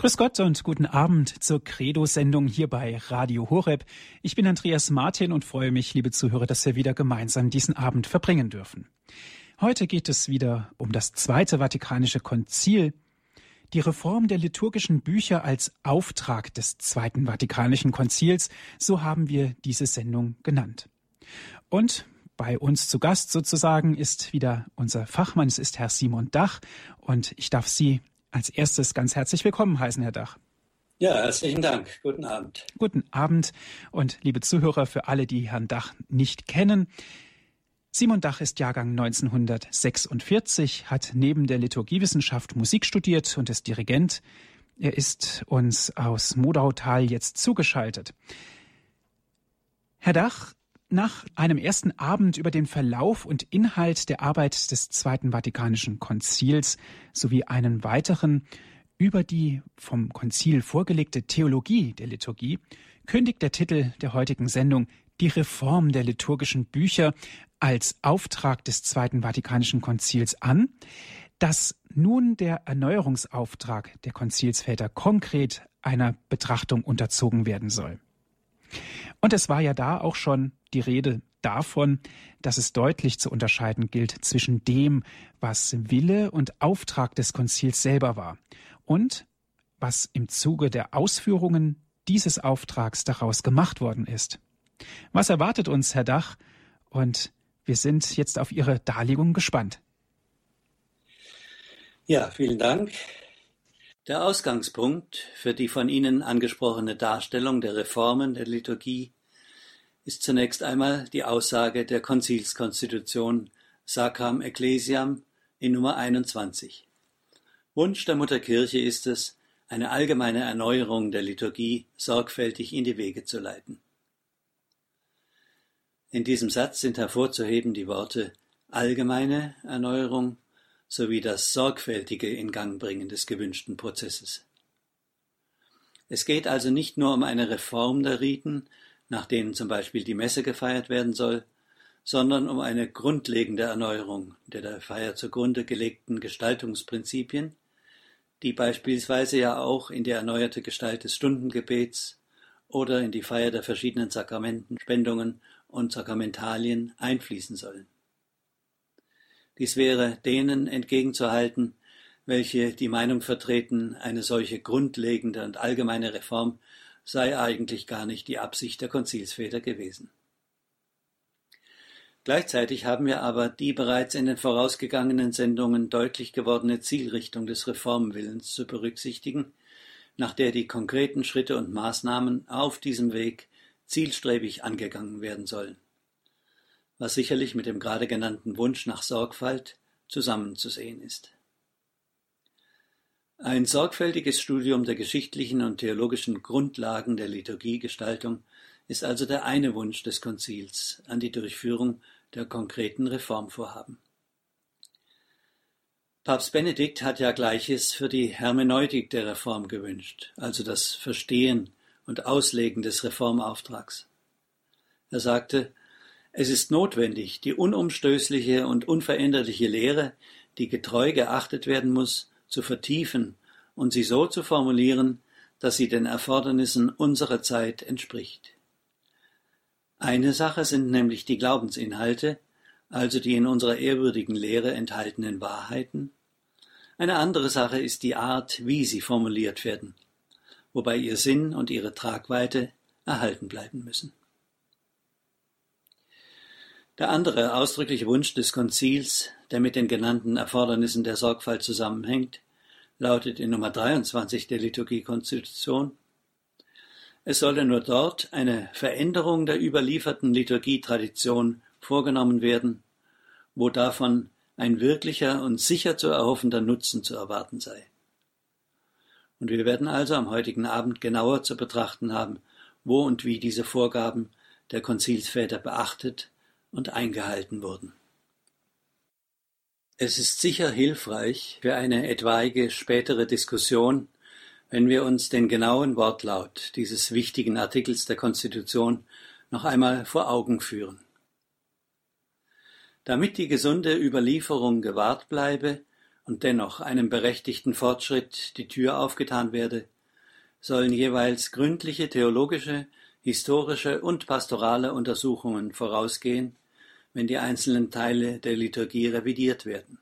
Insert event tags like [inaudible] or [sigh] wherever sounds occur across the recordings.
Grüß Gott und guten Abend zur Credo-Sendung hier bei Radio Horeb. Ich bin Andreas Martin und freue mich, liebe Zuhörer, dass wir wieder gemeinsam diesen Abend verbringen dürfen. Heute geht es wieder um das Zweite Vatikanische Konzil, die Reform der liturgischen Bücher als Auftrag des Zweiten Vatikanischen Konzils, so haben wir diese Sendung genannt. Und bei uns zu Gast sozusagen ist wieder unser Fachmann, es ist Herr Simon Dach und ich darf Sie als erstes ganz herzlich willkommen heißen, Herr Dach. Ja, herzlichen Dank. Guten Abend. Guten Abend und liebe Zuhörer, für alle, die Herrn Dach nicht kennen. Simon Dach ist Jahrgang 1946, hat neben der Liturgiewissenschaft Musik studiert und ist Dirigent. Er ist uns aus Modautal jetzt zugeschaltet. Herr Dach, nach einem ersten Abend über den Verlauf und Inhalt der Arbeit des Zweiten Vatikanischen Konzils sowie einen weiteren über die vom Konzil vorgelegte Theologie der Liturgie kündigt der Titel der heutigen Sendung die Reform der liturgischen Bücher als Auftrag des Zweiten Vatikanischen Konzils an, dass nun der Erneuerungsauftrag der Konzilsväter konkret einer Betrachtung unterzogen werden soll. Und es war ja da auch schon die Rede davon, dass es deutlich zu unterscheiden gilt zwischen dem, was Wille und Auftrag des Konzils selber war und was im Zuge der Ausführungen dieses Auftrags daraus gemacht worden ist. Was erwartet uns, Herr Dach? Und wir sind jetzt auf Ihre Darlegung gespannt. Ja, vielen Dank. Der Ausgangspunkt für die von Ihnen angesprochene Darstellung der Reformen der Liturgie ist zunächst einmal die Aussage der Konzilskonstitution Sacram Ecclesiam in Nummer 21. Wunsch der Mutterkirche ist es, eine allgemeine Erneuerung der Liturgie sorgfältig in die Wege zu leiten. In diesem Satz sind hervorzuheben die Worte allgemeine Erneuerung sowie das sorgfältige Ingangbringen des gewünschten Prozesses. Es geht also nicht nur um eine Reform der Riten, nach denen zum Beispiel die Messe gefeiert werden soll, sondern um eine grundlegende Erneuerung der der Feier zugrunde gelegten Gestaltungsprinzipien, die beispielsweise ja auch in die erneuerte Gestalt des Stundengebets oder in die Feier der verschiedenen Sakramenten, Spendungen und Sakramentalien einfließen sollen. Dies wäre denen entgegenzuhalten, welche die Meinung vertreten, eine solche grundlegende und allgemeine Reform sei eigentlich gar nicht die Absicht der Konzilsväter gewesen. Gleichzeitig haben wir aber die bereits in den vorausgegangenen Sendungen deutlich gewordene Zielrichtung des Reformwillens zu berücksichtigen, nach der die konkreten Schritte und Maßnahmen auf diesem Weg zielstrebig angegangen werden sollen was sicherlich mit dem gerade genannten Wunsch nach Sorgfalt zusammenzusehen ist. Ein sorgfältiges Studium der geschichtlichen und theologischen Grundlagen der Liturgiegestaltung ist also der eine Wunsch des Konzils an die Durchführung der konkreten Reformvorhaben. Papst Benedikt hat ja Gleiches für die Hermeneutik der Reform gewünscht, also das Verstehen und Auslegen des Reformauftrags. Er sagte, es ist notwendig, die unumstößliche und unveränderliche Lehre, die getreu geachtet werden muss, zu vertiefen und sie so zu formulieren, dass sie den Erfordernissen unserer Zeit entspricht. Eine Sache sind nämlich die Glaubensinhalte, also die in unserer ehrwürdigen Lehre enthaltenen Wahrheiten. Eine andere Sache ist die Art, wie sie formuliert werden, wobei ihr Sinn und ihre Tragweite erhalten bleiben müssen. Der andere ausdrückliche Wunsch des Konzils, der mit den genannten Erfordernissen der Sorgfalt zusammenhängt, lautet in Nummer 23 der Liturgiekonstitution Es solle nur dort eine Veränderung der überlieferten Liturgietradition vorgenommen werden, wo davon ein wirklicher und sicher zu erhoffender Nutzen zu erwarten sei. Und wir werden also am heutigen Abend genauer zu betrachten haben, wo und wie diese Vorgaben der Konzilsväter beachtet und eingehalten wurden. Es ist sicher hilfreich für eine etwaige spätere Diskussion, wenn wir uns den genauen Wortlaut dieses wichtigen Artikels der Konstitution noch einmal vor Augen führen. Damit die gesunde Überlieferung gewahrt bleibe und dennoch einem berechtigten Fortschritt die Tür aufgetan werde, sollen jeweils gründliche theologische, historische und pastorale Untersuchungen vorausgehen, wenn die einzelnen Teile der Liturgie revidiert werden.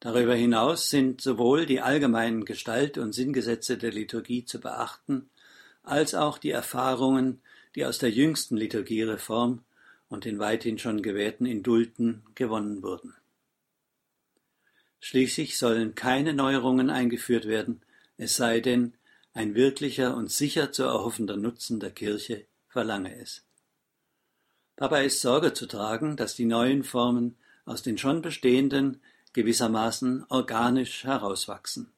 Darüber hinaus sind sowohl die allgemeinen Gestalt- und Sinngesetze der Liturgie zu beachten, als auch die Erfahrungen, die aus der jüngsten Liturgiereform und den weithin schon gewährten Indulten gewonnen wurden. Schließlich sollen keine Neuerungen eingeführt werden, es sei denn, ein wirklicher und sicher zu erhoffender Nutzen der Kirche verlange es. Dabei ist Sorge zu tragen, dass die neuen Formen aus den schon bestehenden gewissermaßen organisch herauswachsen.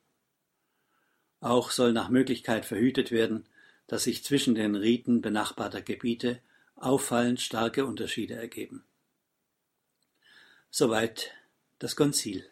Auch soll nach Möglichkeit verhütet werden, dass sich zwischen den Riten benachbarter Gebiete auffallend starke Unterschiede ergeben. Soweit das Konzil.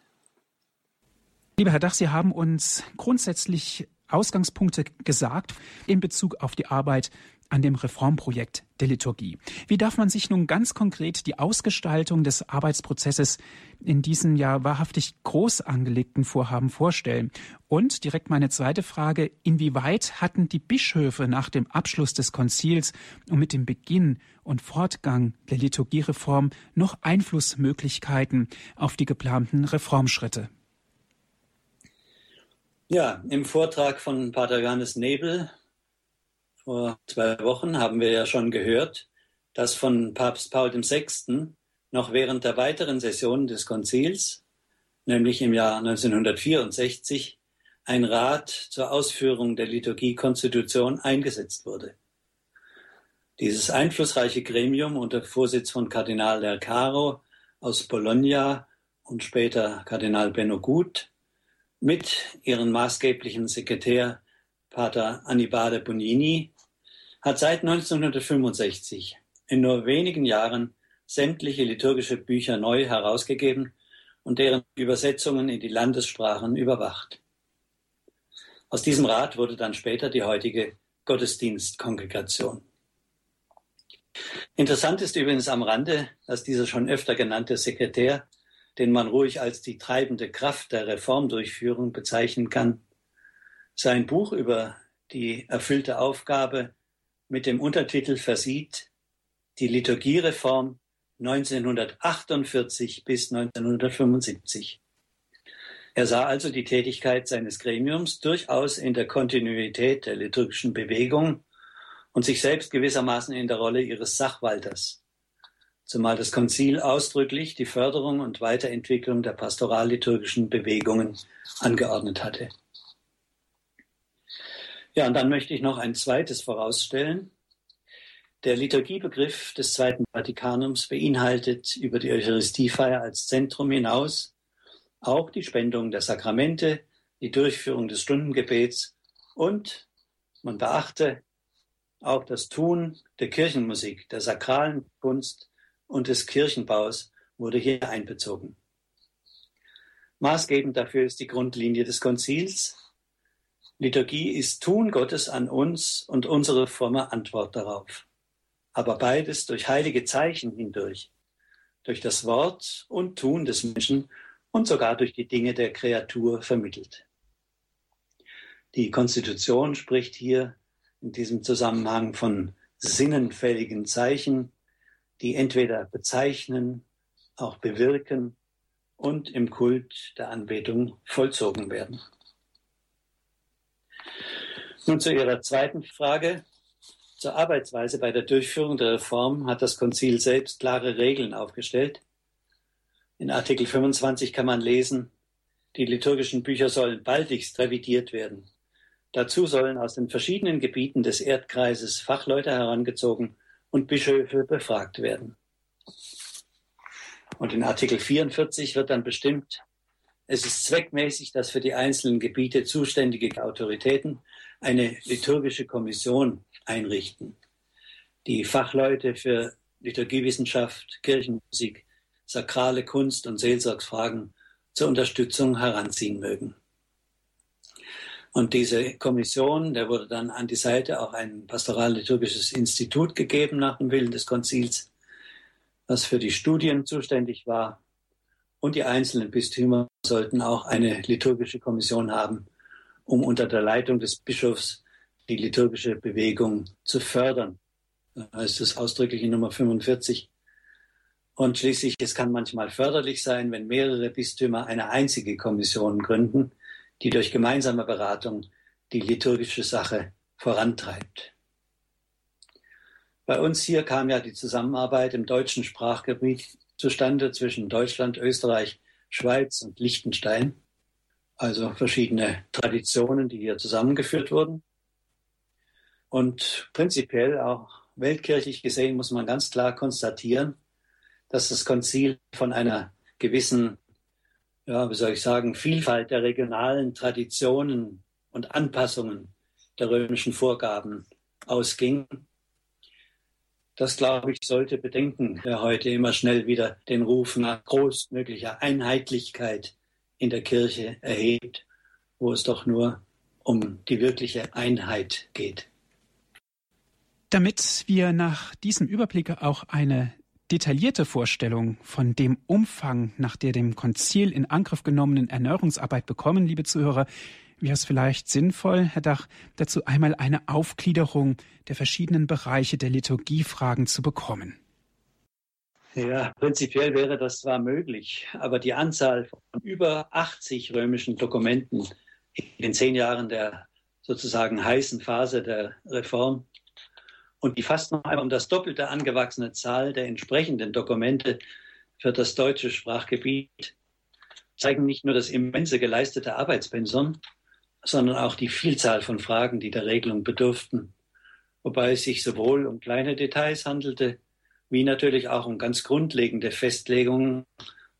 Lieber Herr Dach, Sie haben uns grundsätzlich Ausgangspunkte gesagt in Bezug auf die Arbeit an dem Reformprojekt der Liturgie. Wie darf man sich nun ganz konkret die Ausgestaltung des Arbeitsprozesses in diesem ja wahrhaftig groß angelegten Vorhaben vorstellen? Und direkt meine zweite Frage, inwieweit hatten die Bischöfe nach dem Abschluss des Konzils und mit dem Beginn und Fortgang der Liturgiereform noch Einflussmöglichkeiten auf die geplanten Reformschritte? Ja, im Vortrag von Pater Johannes Nebel vor zwei Wochen haben wir ja schon gehört, dass von Papst Paul VI. noch während der weiteren Session des Konzils, nämlich im Jahr 1964, ein Rat zur Ausführung der Liturgiekonstitution eingesetzt wurde. Dieses einflussreiche Gremium unter Vorsitz von Kardinal Del Caro aus Bologna und später Kardinal Benno Gut mit ihrem maßgeblichen Sekretär Pater Annibale Bonini hat seit 1965 in nur wenigen Jahren sämtliche liturgische Bücher neu herausgegeben und deren Übersetzungen in die Landessprachen überwacht. Aus diesem Rat wurde dann später die heutige Gottesdienstkongregation. Interessant ist übrigens am Rande, dass dieser schon öfter genannte Sekretär den man ruhig als die treibende Kraft der Reformdurchführung bezeichnen kann. Sein Buch über die erfüllte Aufgabe mit dem Untertitel versieht Die Liturgiereform 1948 bis 1975. Er sah also die Tätigkeit seines Gremiums durchaus in der Kontinuität der liturgischen Bewegung und sich selbst gewissermaßen in der Rolle ihres Sachwalters zumal das Konzil ausdrücklich die Förderung und Weiterentwicklung der pastoralliturgischen Bewegungen angeordnet hatte. Ja, und dann möchte ich noch ein zweites vorausstellen. Der Liturgiebegriff des Zweiten Vatikanums beinhaltet über die Eucharistiefeier als Zentrum hinaus auch die Spendung der Sakramente, die Durchführung des Stundengebets und, man beachte, auch das Tun der Kirchenmusik, der sakralen Kunst und des Kirchenbaus wurde hier einbezogen. Maßgebend dafür ist die Grundlinie des Konzils. Liturgie ist Tun Gottes an uns und unsere fromme Antwort darauf. Aber beides durch heilige Zeichen hindurch, durch das Wort und Tun des Menschen und sogar durch die Dinge der Kreatur vermittelt. Die Konstitution spricht hier in diesem Zusammenhang von sinnenfälligen Zeichen, die entweder bezeichnen, auch bewirken und im Kult der Anbetung vollzogen werden. Nun zu Ihrer zweiten Frage. Zur Arbeitsweise bei der Durchführung der Reform hat das Konzil selbst klare Regeln aufgestellt. In Artikel 25 kann man lesen, die liturgischen Bücher sollen baldigst revidiert werden. Dazu sollen aus den verschiedenen Gebieten des Erdkreises Fachleute herangezogen und Bischöfe befragt werden. Und in Artikel 44 wird dann bestimmt, es ist zweckmäßig, dass für die einzelnen Gebiete zuständige Autoritäten eine liturgische Kommission einrichten, die Fachleute für Liturgiewissenschaft, Kirchenmusik, sakrale Kunst und Seelsorgsfragen zur Unterstützung heranziehen mögen. Und diese Kommission, der wurde dann an die Seite auch ein pastoral-liturgisches Institut gegeben nach dem Willen des Konzils, was für die Studien zuständig war und die einzelnen Bistümer sollten auch eine liturgische Kommission haben, um unter der Leitung des Bischofs die liturgische Bewegung zu fördern. Da heißt es ausdrücklich in Nummer 45. Und schließlich, es kann manchmal förderlich sein, wenn mehrere Bistümer eine einzige Kommission gründen, die durch gemeinsame Beratung die liturgische Sache vorantreibt. Bei uns hier kam ja die Zusammenarbeit im deutschen Sprachgebiet zustande zwischen Deutschland, Österreich, Schweiz und Liechtenstein. Also verschiedene Traditionen, die hier zusammengeführt wurden. Und prinzipiell auch weltkirchlich gesehen muss man ganz klar konstatieren, dass das Konzil von einer gewissen, ja, wie soll ich sagen, Vielfalt der regionalen Traditionen und Anpassungen der römischen Vorgaben ausging. Das, glaube ich, sollte bedenken, wer heute immer schnell wieder den Ruf nach großmöglicher Einheitlichkeit in der Kirche erhebt, wo es doch nur um die wirkliche Einheit geht. Damit wir nach diesem Überblick auch eine detaillierte Vorstellung von dem Umfang nach der dem Konzil in Angriff genommenen Erneuerungsarbeit bekommen, liebe Zuhörer, wäre es vielleicht sinnvoll, Herr Dach, dazu einmal eine Aufgliederung der verschiedenen Bereiche der Liturgiefragen zu bekommen. Ja, prinzipiell wäre das zwar möglich, aber die Anzahl von über 80 römischen Dokumenten in den zehn Jahren der sozusagen heißen Phase der Reform und die fast noch einmal um das Doppelte angewachsene Zahl der entsprechenden Dokumente für das deutsche Sprachgebiet zeigen nicht nur das immense geleistete Arbeitspensum, sondern auch die Vielzahl von Fragen, die der Regelung bedurften, wobei es sich sowohl um kleine Details handelte, wie natürlich auch um ganz grundlegende Festlegungen,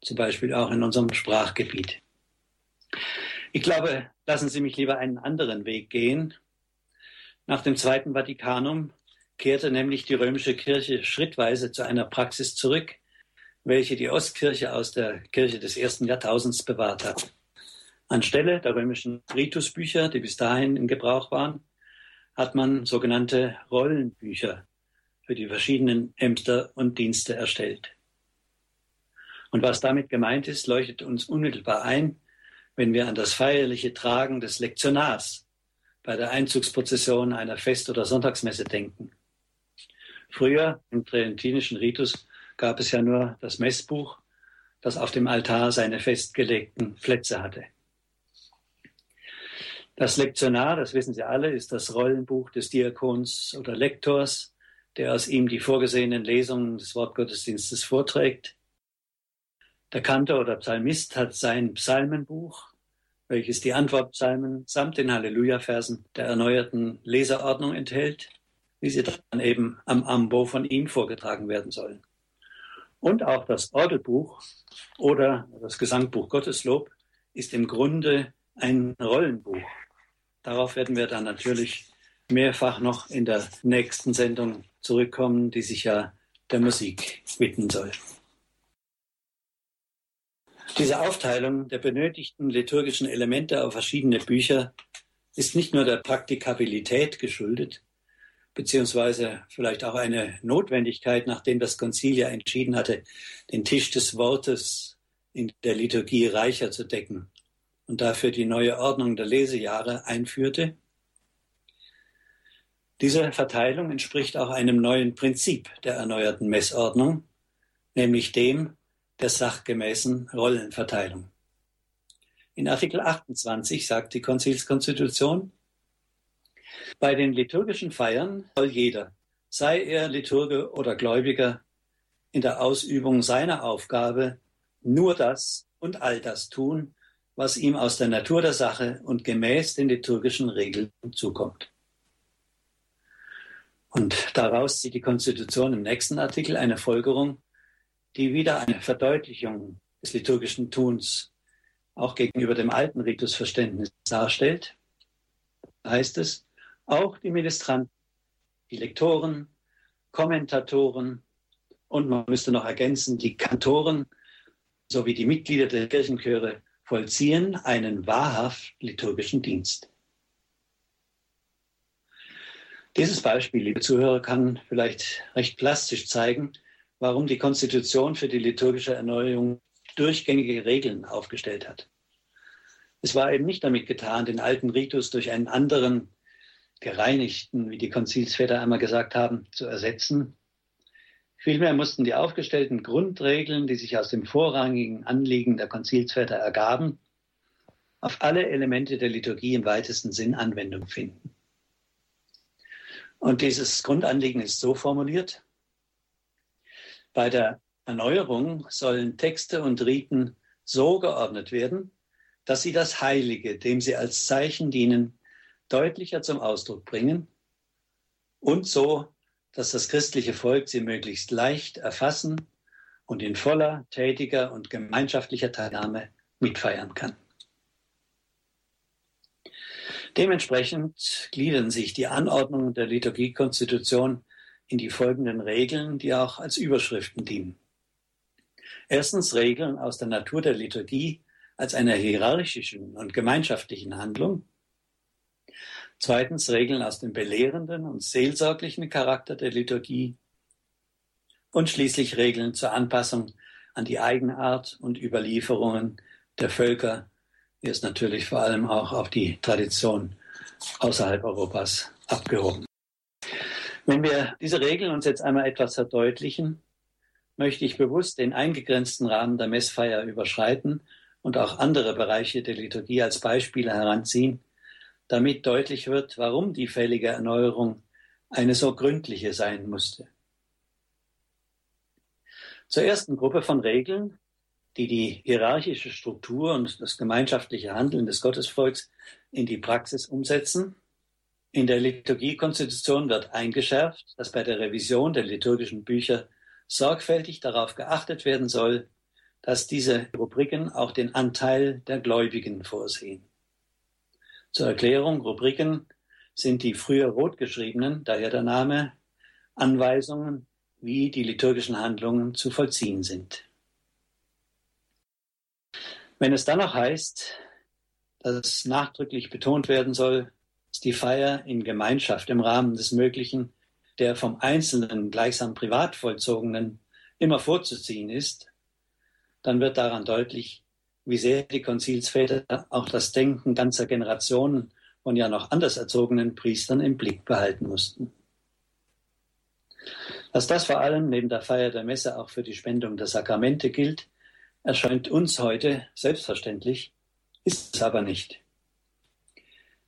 zum Beispiel auch in unserem Sprachgebiet. Ich glaube, lassen Sie mich lieber einen anderen Weg gehen. Nach dem Zweiten Vatikanum kehrte nämlich die römische Kirche schrittweise zu einer Praxis zurück, welche die Ostkirche aus der Kirche des ersten Jahrtausends bewahrt hat. Anstelle der römischen Ritusbücher, die bis dahin in Gebrauch waren, hat man sogenannte Rollenbücher für die verschiedenen Ämter und Dienste erstellt. Und was damit gemeint ist, leuchtet uns unmittelbar ein, wenn wir an das feierliche Tragen des Lektionars bei der Einzugsprozession einer Fest- oder Sonntagsmesse denken. Früher im tridentinischen Ritus gab es ja nur das Messbuch, das auf dem Altar seine festgelegten Plätze hatte. Das Lektionar, das wissen Sie alle, ist das Rollenbuch des Diakons oder Lektors, der aus ihm die vorgesehenen Lesungen des Wortgottesdienstes vorträgt. Der Kantor oder Psalmist hat sein Psalmenbuch, welches die Antwortpsalmen samt den Halleluja-Versen der erneuerten Leserordnung enthält wie sie dann eben am Ambo von ihm vorgetragen werden sollen. Und auch das Orgelbuch oder das Gesangbuch Gotteslob ist im Grunde ein Rollenbuch. Darauf werden wir dann natürlich mehrfach noch in der nächsten Sendung zurückkommen, die sich ja der Musik widmen soll. Diese Aufteilung der benötigten liturgischen Elemente auf verschiedene Bücher ist nicht nur der Praktikabilität geschuldet, beziehungsweise vielleicht auch eine Notwendigkeit, nachdem das Konzil ja entschieden hatte, den Tisch des Wortes in der Liturgie reicher zu decken und dafür die neue Ordnung der Lesejahre einführte. Diese Verteilung entspricht auch einem neuen Prinzip der erneuerten Messordnung, nämlich dem der sachgemäßen Rollenverteilung. In Artikel 28 sagt die Konzilskonstitution, bei den liturgischen Feiern soll jeder, sei er Liturge oder Gläubiger, in der Ausübung seiner Aufgabe nur das und all das tun, was ihm aus der Natur der Sache und gemäß den liturgischen Regeln zukommt. Und daraus zieht die Konstitution im nächsten Artikel eine Folgerung, die wieder eine Verdeutlichung des liturgischen Tuns auch gegenüber dem alten Ritusverständnis darstellt. Da heißt es, auch die Ministranten, die Lektoren, Kommentatoren und man müsste noch ergänzen, die Kantoren sowie die Mitglieder der Kirchenchöre vollziehen einen wahrhaft liturgischen Dienst. Dieses Beispiel, liebe Zuhörer, kann vielleicht recht plastisch zeigen, warum die Konstitution für die liturgische Erneuerung durchgängige Regeln aufgestellt hat. Es war eben nicht damit getan, den alten Ritus durch einen anderen, gereinigten, wie die Konzilsväter einmal gesagt haben, zu ersetzen. Vielmehr mussten die aufgestellten Grundregeln, die sich aus dem vorrangigen Anliegen der Konzilsväter ergaben, auf alle Elemente der Liturgie im weitesten Sinn Anwendung finden. Und dieses Grundanliegen ist so formuliert, bei der Erneuerung sollen Texte und Riten so geordnet werden, dass sie das Heilige, dem sie als Zeichen dienen, deutlicher zum Ausdruck bringen und so, dass das christliche Volk sie möglichst leicht erfassen und in voller, tätiger und gemeinschaftlicher Teilnahme mitfeiern kann. Dementsprechend gliedern sich die Anordnungen der Liturgiekonstitution in die folgenden Regeln, die auch als Überschriften dienen. Erstens Regeln aus der Natur der Liturgie als einer hierarchischen und gemeinschaftlichen Handlung. Zweitens Regeln aus dem belehrenden und seelsorglichen Charakter der Liturgie. Und schließlich Regeln zur Anpassung an die Eigenart und Überlieferungen der Völker, ist natürlich vor allem auch auf die Tradition außerhalb Europas abgehoben. Wenn wir diese Regeln uns jetzt einmal etwas verdeutlichen, möchte ich bewusst den eingegrenzten Rahmen der Messfeier überschreiten und auch andere Bereiche der Liturgie als Beispiele heranziehen, damit deutlich wird, warum die fällige Erneuerung eine so gründliche sein musste. Zur ersten Gruppe von Regeln, die die hierarchische Struktur und das gemeinschaftliche Handeln des Gottesvolks in die Praxis umsetzen, in der Liturgiekonstitution wird eingeschärft, dass bei der Revision der liturgischen Bücher sorgfältig darauf geachtet werden soll, dass diese Rubriken auch den Anteil der Gläubigen vorsehen. Zur Erklärung, Rubriken sind die früher rot geschriebenen, daher der Name, Anweisungen, wie die liturgischen Handlungen zu vollziehen sind. Wenn es dann noch heißt, dass nachdrücklich betont werden soll, die Feier in Gemeinschaft im Rahmen des Möglichen, der vom Einzelnen gleichsam privat vollzogenen immer vorzuziehen ist, dann wird daran deutlich, wie sehr die Konzilsväter auch das Denken ganzer Generationen von ja noch anders erzogenen Priestern im Blick behalten mussten. Dass das vor allem neben der Feier der Messe auch für die Spendung der Sakramente gilt, erscheint uns heute selbstverständlich, ist es aber nicht.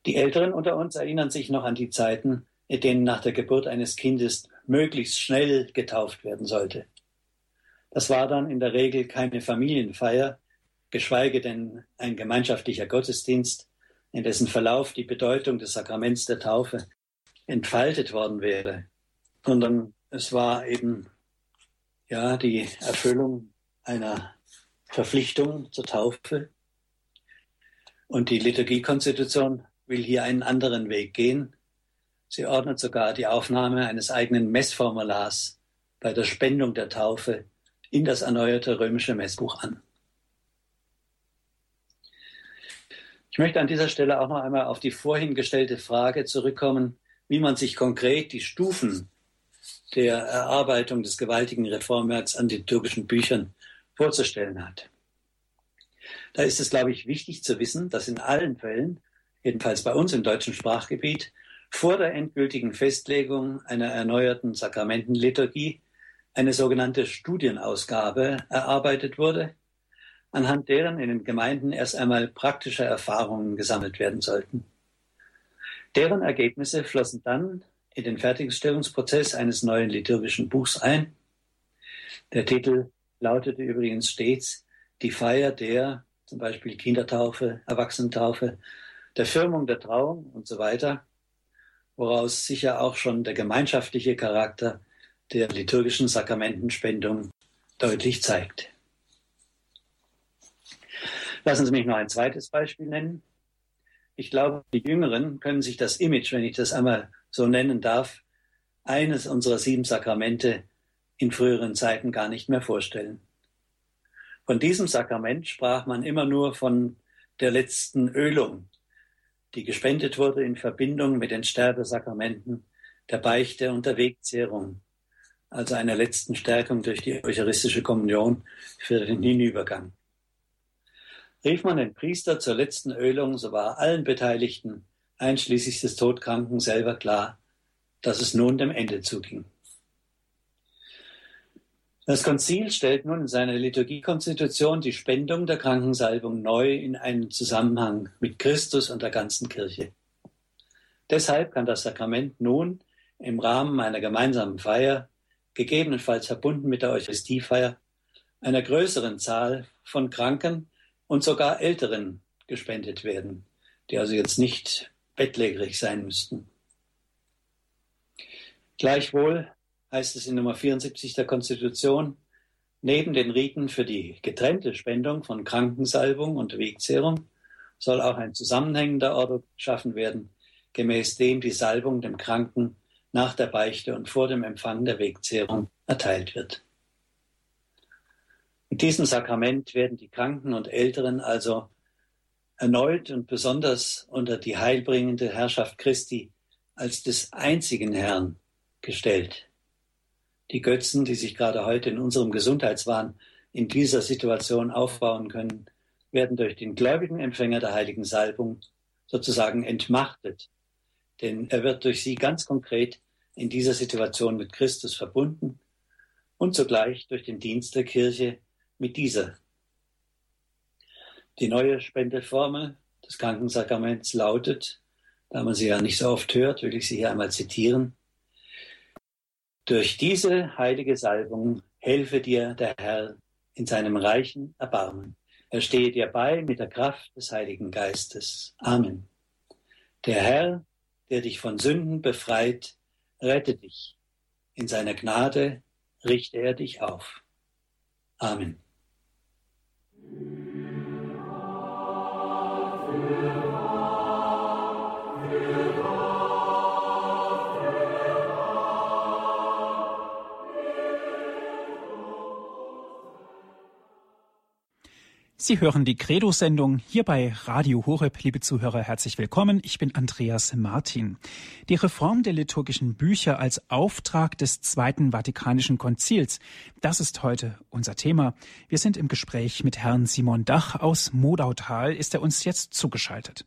Die Älteren unter uns erinnern sich noch an die Zeiten, in denen nach der Geburt eines Kindes möglichst schnell getauft werden sollte. Das war dann in der Regel keine Familienfeier, geschweige denn ein gemeinschaftlicher Gottesdienst, in dessen Verlauf die Bedeutung des Sakraments der Taufe entfaltet worden wäre, sondern es war eben ja die Erfüllung einer Verpflichtung zur Taufe. Und die Liturgiekonstitution will hier einen anderen Weg gehen. Sie ordnet sogar die Aufnahme eines eigenen Messformulars bei der Spendung der Taufe in das erneuerte römische Messbuch an. Ich möchte an dieser Stelle auch noch einmal auf die vorhin gestellte Frage zurückkommen, wie man sich konkret die Stufen der Erarbeitung des gewaltigen Reformwerks an liturgischen Büchern vorzustellen hat. Da ist es, glaube ich, wichtig zu wissen, dass in allen Fällen jedenfalls bei uns im deutschen Sprachgebiet, vor der endgültigen Festlegung einer erneuerten Sakramentenliturgie eine sogenannte Studienausgabe erarbeitet wurde, anhand deren in den Gemeinden erst einmal praktische Erfahrungen gesammelt werden sollten. Deren Ergebnisse flossen dann in den Fertigstellungsprozess eines neuen liturgischen Buchs ein. Der Titel lautete übrigens stets Die Feier der zum Beispiel Kindertaufe, Erwachsenentaufe, der Firmung der Trauung und so weiter, woraus sicher auch schon der gemeinschaftliche Charakter der liturgischen Sakramentenspendung deutlich zeigt. Lassen Sie mich noch ein zweites Beispiel nennen. Ich glaube, die Jüngeren können sich das Image, wenn ich das einmal so nennen darf, eines unserer sieben Sakramente in früheren Zeiten gar nicht mehr vorstellen. Von diesem Sakrament sprach man immer nur von der letzten Ölung, die gespendet wurde in Verbindung mit den Sterbesakramenten der Beichte und der Wegzehrung, also einer letzten Stärkung durch die eucharistische Kommunion für den Hinübergang. rief man den Priester zur letzten Ölung, so war allen Beteiligten, einschließlich des Todkranken, selber klar, dass es nun dem Ende zuging. Das Konzil stellt nun in seiner Liturgiekonstitution die Spendung der Krankensalbung neu in einen Zusammenhang mit Christus und der ganzen Kirche. Deshalb kann das Sakrament nun im Rahmen einer gemeinsamen Feier, gegebenenfalls verbunden mit der Eucharistiefeier, einer größeren Zahl von Kranken und sogar Älteren gespendet werden, die also jetzt nicht bettlägerig sein müssten. Gleichwohl heißt es in Nummer 74 der Konstitution, neben den Riten für die getrennte Spendung von Krankensalbung und Wegzehrung soll auch ein zusammenhängender Ort geschaffen werden, gemäß dem die Salbung dem Kranken nach der Beichte und vor dem Empfang der Wegzehrung erteilt wird. Mit diesem Sakrament werden die Kranken und Älteren also erneut und besonders unter die heilbringende Herrschaft Christi als des einzigen Herrn gestellt die Götzen, die sich gerade heute in unserem Gesundheitswahn in dieser Situation aufbauen können, werden durch den gläubigen Empfänger der heiligen Salbung sozusagen entmachtet. Denn er wird durch sie ganz konkret in dieser Situation mit Christus verbunden und zugleich durch den Dienst der Kirche mit dieser. Die neue Spendeformel des Krankensakraments lautet, da man sie ja nicht so oft hört, will ich sie hier einmal zitieren. Durch diese heilige Salbung helfe dir der Herr in seinem reichen Erbarmen. Er stehe dir bei mit der Kraft des Heiligen Geistes. Amen. Der Herr, der dich von Sünden befreit, rette dich. In seiner Gnade richte er dich auf. Amen. Sie hören die Credo-Sendung hier bei Radio Horeb. Liebe Zuhörer, herzlich willkommen. Ich bin Andreas Martin. Die Reform der liturgischen Bücher als Auftrag des Zweiten Vatikanischen Konzils, das ist heute unser Thema. Wir sind im Gespräch mit Herrn Simon Dach aus Modautal. Ist er uns jetzt zugeschaltet?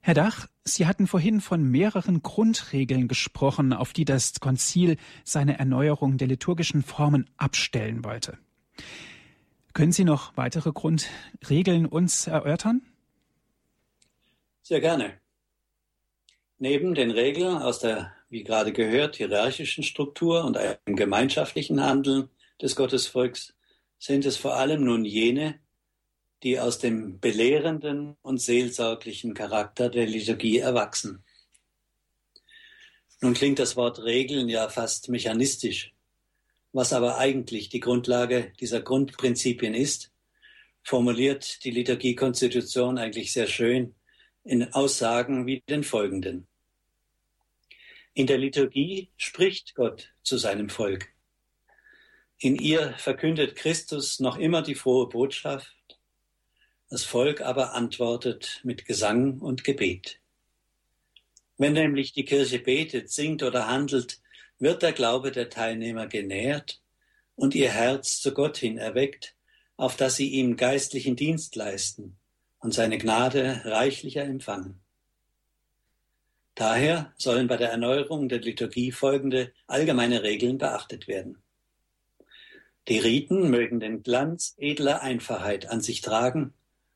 Herr Dach, Sie hatten vorhin von mehreren Grundregeln gesprochen, auf die das Konzil seine Erneuerung der liturgischen Formen abstellen wollte. Können Sie noch weitere Grundregeln uns erörtern? Sehr gerne. Neben den Regeln aus der, wie gerade gehört, hierarchischen Struktur und einem gemeinschaftlichen Handeln des Gottesvolks sind es vor allem nun jene, die aus dem belehrenden und seelsorglichen Charakter der Liturgie erwachsen. Nun klingt das Wort Regeln ja fast mechanistisch was aber eigentlich die Grundlage dieser Grundprinzipien ist, formuliert die Liturgiekonstitution eigentlich sehr schön in Aussagen wie den folgenden. In der Liturgie spricht Gott zu seinem Volk. In ihr verkündet Christus noch immer die frohe Botschaft. Das Volk aber antwortet mit Gesang und Gebet. Wenn nämlich die Kirche betet, singt oder handelt, wird der Glaube der Teilnehmer genährt und ihr Herz zu Gott hin erweckt, auf dass sie ihm geistlichen Dienst leisten und seine Gnade reichlicher empfangen. Daher sollen bei der Erneuerung der Liturgie folgende allgemeine Regeln beachtet werden. Die Riten mögen den Glanz edler Einfachheit an sich tragen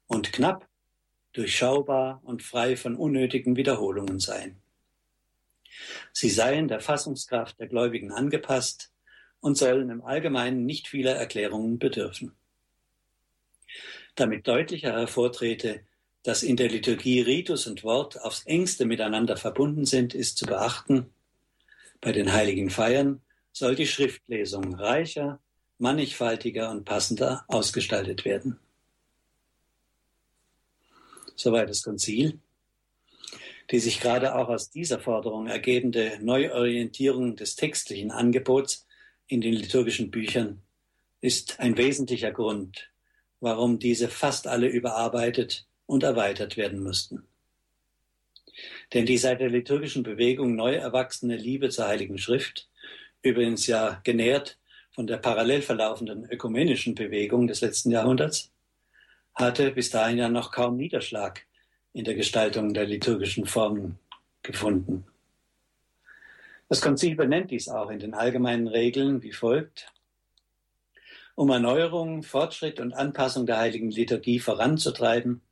und knapp, durchschaubar und frei von unnötigen Wiederholungen sein. Sie seien der Fassungskraft der Gläubigen angepasst und sollen im Allgemeinen nicht vieler Erklärungen bedürfen. Damit deutlicher hervortrete, dass in der Liturgie Ritus und Wort aufs engste miteinander verbunden sind, ist zu beachten, bei den heiligen Feiern soll die Schriftlesung reicher, mannigfaltiger und passender ausgestaltet werden. Soweit das Konzil die sich gerade auch aus dieser Forderung ergebende Neuorientierung des textlichen Angebots in den liturgischen Büchern ist ein wesentlicher Grund, warum diese fast alle überarbeitet und erweitert werden mussten. Denn die seit der liturgischen Bewegung neu erwachsene Liebe zur Heiligen Schrift, übrigens ja genährt von der parallel verlaufenden ökumenischen Bewegung des letzten Jahrhunderts, hatte bis dahin ja noch kaum Niederschlag in der Gestaltung der liturgischen Formen gefunden. Das Konzil benennt dies auch in den allgemeinen Regeln wie folgt. Um Erneuerung, Fortschritt und Anpassung der heiligen Liturgie voranzutreiben,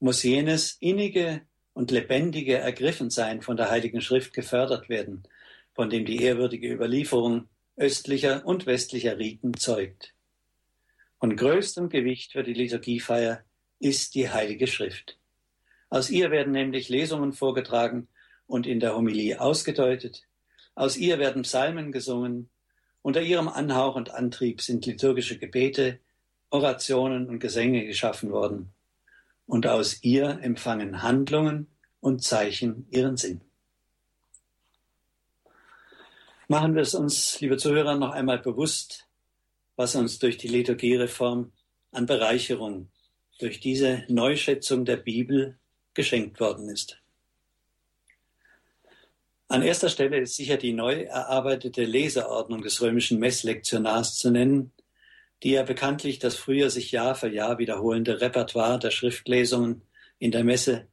muss jenes innige und lebendige Ergriffensein von der Heiligen Schrift gefördert werden, von dem die ehrwürdige Überlieferung östlicher und westlicher Riten zeugt. Von größtem Gewicht für die Liturgiefeier ist die Heilige Schrift. Aus ihr werden nämlich Lesungen vorgetragen und in der Homilie ausgedeutet. Aus ihr werden Psalmen gesungen. Unter ihrem Anhauch und Antrieb sind liturgische Gebete, Orationen und Gesänge geschaffen worden. Und aus ihr empfangen Handlungen und Zeichen ihren Sinn. Machen wir es uns, liebe Zuhörer, noch einmal bewusst, was uns durch die Liturgiereform an Bereicherung durch diese Neuschätzung der Bibel geschenkt worden ist. An erster Stelle ist sicher die neu erarbeitete Leseordnung des römischen Messlektionars zu nennen, die ja bekanntlich das früher sich Jahr für Jahr wiederholende Repertoire der Schriftlesungen in der Messe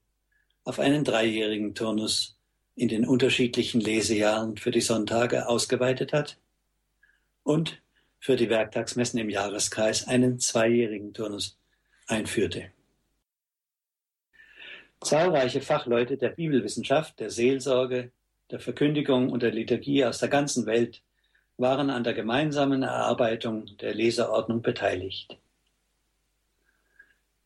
auf einen dreijährigen Turnus in den unterschiedlichen Lesejahren für die Sonntage ausgeweitet hat und für die Werktagsmessen im Jahreskreis einen zweijährigen Turnus einführte. Zahlreiche Fachleute der Bibelwissenschaft, der Seelsorge, der Verkündigung und der Liturgie aus der ganzen Welt waren an der gemeinsamen Erarbeitung der Leserordnung beteiligt.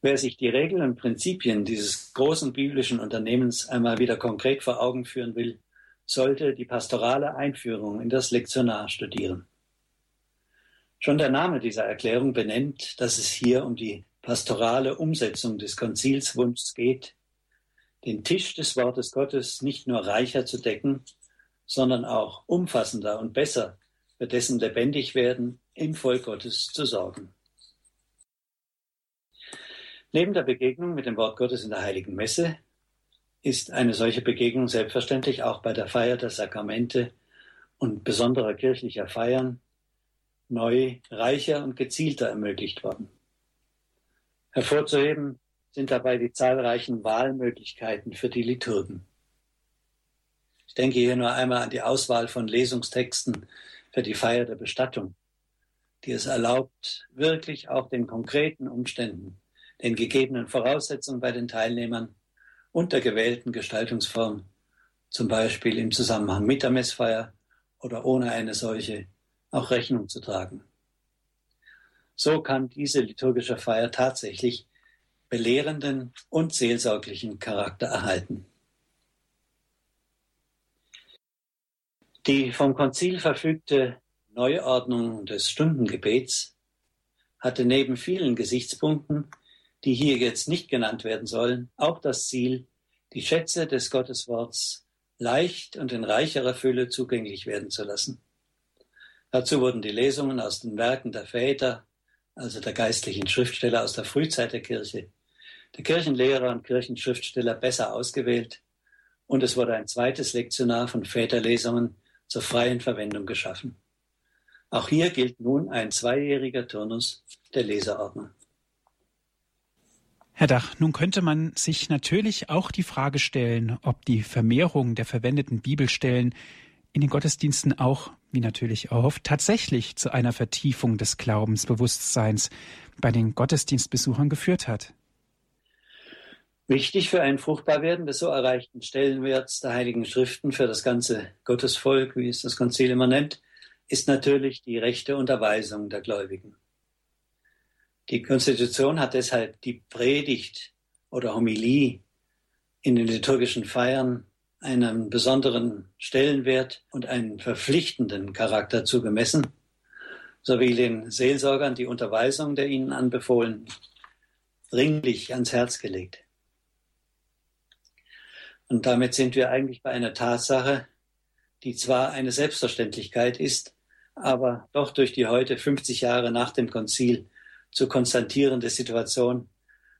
Wer sich die Regeln und Prinzipien dieses großen biblischen Unternehmens einmal wieder konkret vor Augen führen will, sollte die pastorale Einführung in das Lektionar studieren. Schon der Name dieser Erklärung benennt, dass es hier um die pastorale Umsetzung des Konzilswunschs geht, den Tisch des Wortes Gottes nicht nur reicher zu decken, sondern auch umfassender und besser für dessen Lebendigwerden im Volk Gottes zu sorgen. Neben der Begegnung mit dem Wort Gottes in der heiligen Messe ist eine solche Begegnung selbstverständlich auch bei der Feier der Sakramente und besonderer kirchlicher Feiern neu, reicher und gezielter ermöglicht worden. Hervorzuheben sind dabei die zahlreichen Wahlmöglichkeiten für die Liturgen. Ich denke hier nur einmal an die Auswahl von Lesungstexten für die Feier der Bestattung, die es erlaubt, wirklich auch den konkreten Umständen, den gegebenen Voraussetzungen bei den Teilnehmern und der gewählten Gestaltungsform, zum Beispiel im Zusammenhang mit der Messfeier oder ohne eine solche, auch Rechnung zu tragen. So kann diese liturgische Feier tatsächlich belehrenden und seelsorglichen Charakter erhalten. Die vom Konzil verfügte Neuordnung des Stundengebets hatte neben vielen Gesichtspunkten, die hier jetzt nicht genannt werden sollen, auch das Ziel, die Schätze des Gottesworts leicht und in reicherer Fülle zugänglich werden zu lassen. Dazu wurden die Lesungen aus den Werken der Väter, also der geistlichen Schriftsteller aus der Frühzeit der Kirche, der Kirchenlehrer und Kirchenschriftsteller besser ausgewählt und es wurde ein zweites Lektionar von Väterlesungen zur freien Verwendung geschaffen. Auch hier gilt nun ein zweijähriger Turnus der Leserordnung. Herr Dach, nun könnte man sich natürlich auch die Frage stellen, ob die Vermehrung der verwendeten Bibelstellen in den Gottesdiensten auch, wie natürlich erhofft, tatsächlich zu einer Vertiefung des Glaubensbewusstseins bei den Gottesdienstbesuchern geführt hat. Wichtig für ein Fruchtbarwerden des so erreichten Stellenwerts der Heiligen Schriften für das ganze Gottesvolk, wie es das Konzil immer nennt, ist natürlich die rechte Unterweisung der Gläubigen. Die Konstitution hat deshalb die Predigt oder Homilie in den liturgischen Feiern einen besonderen Stellenwert und einen verpflichtenden Charakter zugemessen, sowie den Seelsorgern die Unterweisung der ihnen anbefohlen, dringlich ans Herz gelegt. Und damit sind wir eigentlich bei einer Tatsache, die zwar eine Selbstverständlichkeit ist, aber doch durch die heute 50 Jahre nach dem Konzil zu konstatierende Situation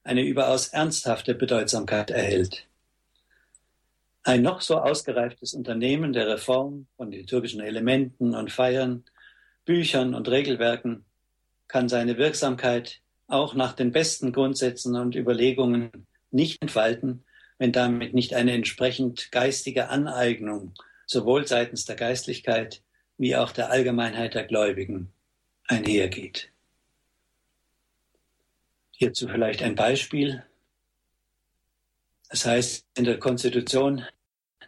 eine überaus ernsthafte Bedeutsamkeit erhält. Ein noch so ausgereiftes Unternehmen der Reform von liturgischen Elementen und Feiern, Büchern und Regelwerken kann seine Wirksamkeit auch nach den besten Grundsätzen und Überlegungen nicht entfalten, wenn damit nicht eine entsprechend geistige Aneignung sowohl seitens der Geistlichkeit wie auch der Allgemeinheit der Gläubigen einhergeht. Hierzu vielleicht ein Beispiel. Es heißt in der Konstitution,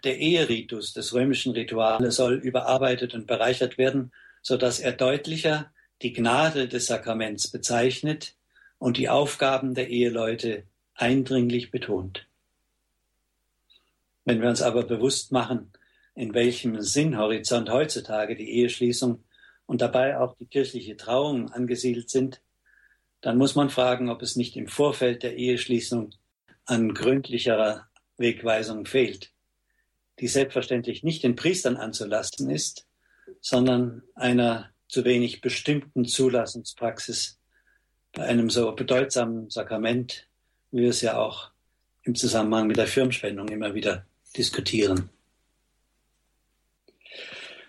der Eheritus des römischen Rituales soll überarbeitet und bereichert werden, so dass er deutlicher die Gnade des Sakraments bezeichnet und die Aufgaben der Eheleute eindringlich betont. Wenn wir uns aber bewusst machen, in welchem Sinnhorizont heutzutage die Eheschließung und dabei auch die kirchliche Trauung angesiedelt sind, dann muss man fragen, ob es nicht im Vorfeld der Eheschließung an gründlicherer Wegweisung fehlt, die selbstverständlich nicht den Priestern anzulasten ist, sondern einer zu wenig bestimmten Zulassungspraxis bei einem so bedeutsamen Sakrament, wie wir es ja auch im Zusammenhang mit der Firmenspendung immer wieder diskutieren.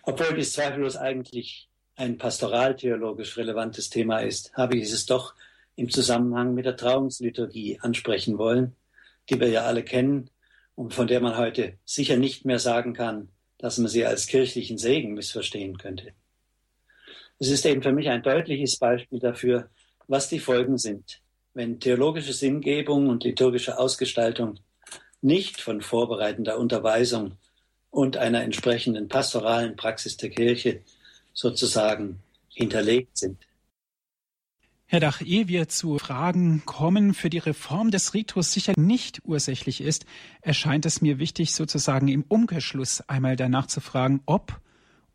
Obwohl dies zweifellos eigentlich ein pastoraltheologisch relevantes Thema ist, habe ich es doch im Zusammenhang mit der Trauungsliturgie ansprechen wollen, die wir ja alle kennen und von der man heute sicher nicht mehr sagen kann, dass man sie als kirchlichen Segen missverstehen könnte. Es ist eben für mich ein deutliches Beispiel dafür, was die Folgen sind, wenn theologische Sinngebung und liturgische Ausgestaltung nicht von vorbereitender Unterweisung und einer entsprechenden pastoralen Praxis der Kirche sozusagen hinterlegt sind. Herr Dach, ehe wir zu Fragen kommen, für die Reform des Ritus sicher nicht ursächlich ist, erscheint es mir wichtig, sozusagen im Umkehrschluss einmal danach zu fragen, ob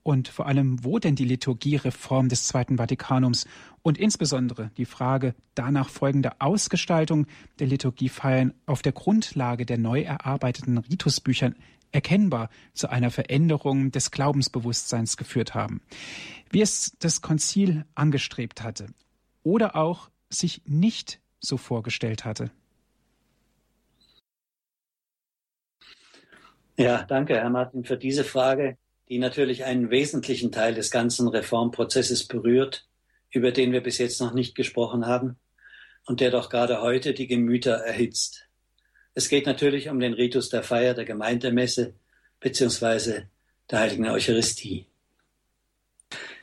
und vor allem, wo denn die Liturgiereform des Zweiten Vatikanums und insbesondere die Frage danach folgender Ausgestaltung der Liturgiefeiern auf der Grundlage der neu erarbeiteten Ritusbücher erkennbar zu einer Veränderung des Glaubensbewusstseins geführt haben, wie es das Konzil angestrebt hatte oder auch sich nicht so vorgestellt hatte? Ja, danke, Herr Martin, für diese Frage, die natürlich einen wesentlichen Teil des ganzen Reformprozesses berührt, über den wir bis jetzt noch nicht gesprochen haben und der doch gerade heute die Gemüter erhitzt. Es geht natürlich um den Ritus der Feier der Gemeindemesse beziehungsweise der Heiligen Eucharistie.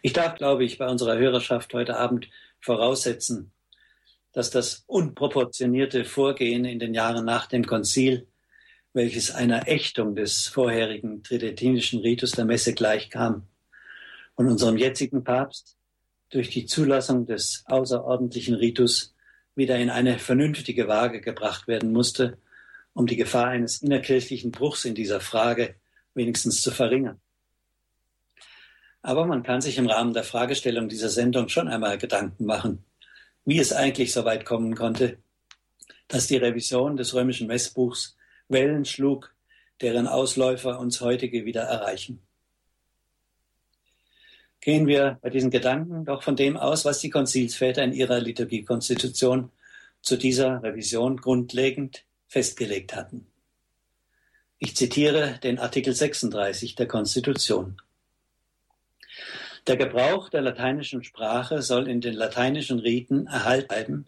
Ich darf, glaube ich, bei unserer Hörerschaft heute Abend voraussetzen, dass das unproportionierte Vorgehen in den Jahren nach dem Konzil, welches einer Ächtung des vorherigen tridentinischen Ritus der Messe gleichkam, und unserem jetzigen Papst durch die Zulassung des außerordentlichen Ritus wieder in eine vernünftige Waage gebracht werden musste, um die Gefahr eines innerkirchlichen Bruchs in dieser Frage wenigstens zu verringern. Aber man kann sich im Rahmen der Fragestellung dieser Sendung schon einmal Gedanken machen, wie es eigentlich so weit kommen konnte, dass die Revision des römischen Messbuchs Wellen schlug, deren Ausläufer uns heutige wieder erreichen. Gehen wir bei diesen Gedanken doch von dem aus, was die Konzilsväter in ihrer Liturgiekonstitution zu dieser Revision grundlegend festgelegt hatten. Ich zitiere den Artikel 36 der Konstitution. Der Gebrauch der lateinischen Sprache soll in den lateinischen Riten erhalten bleiben,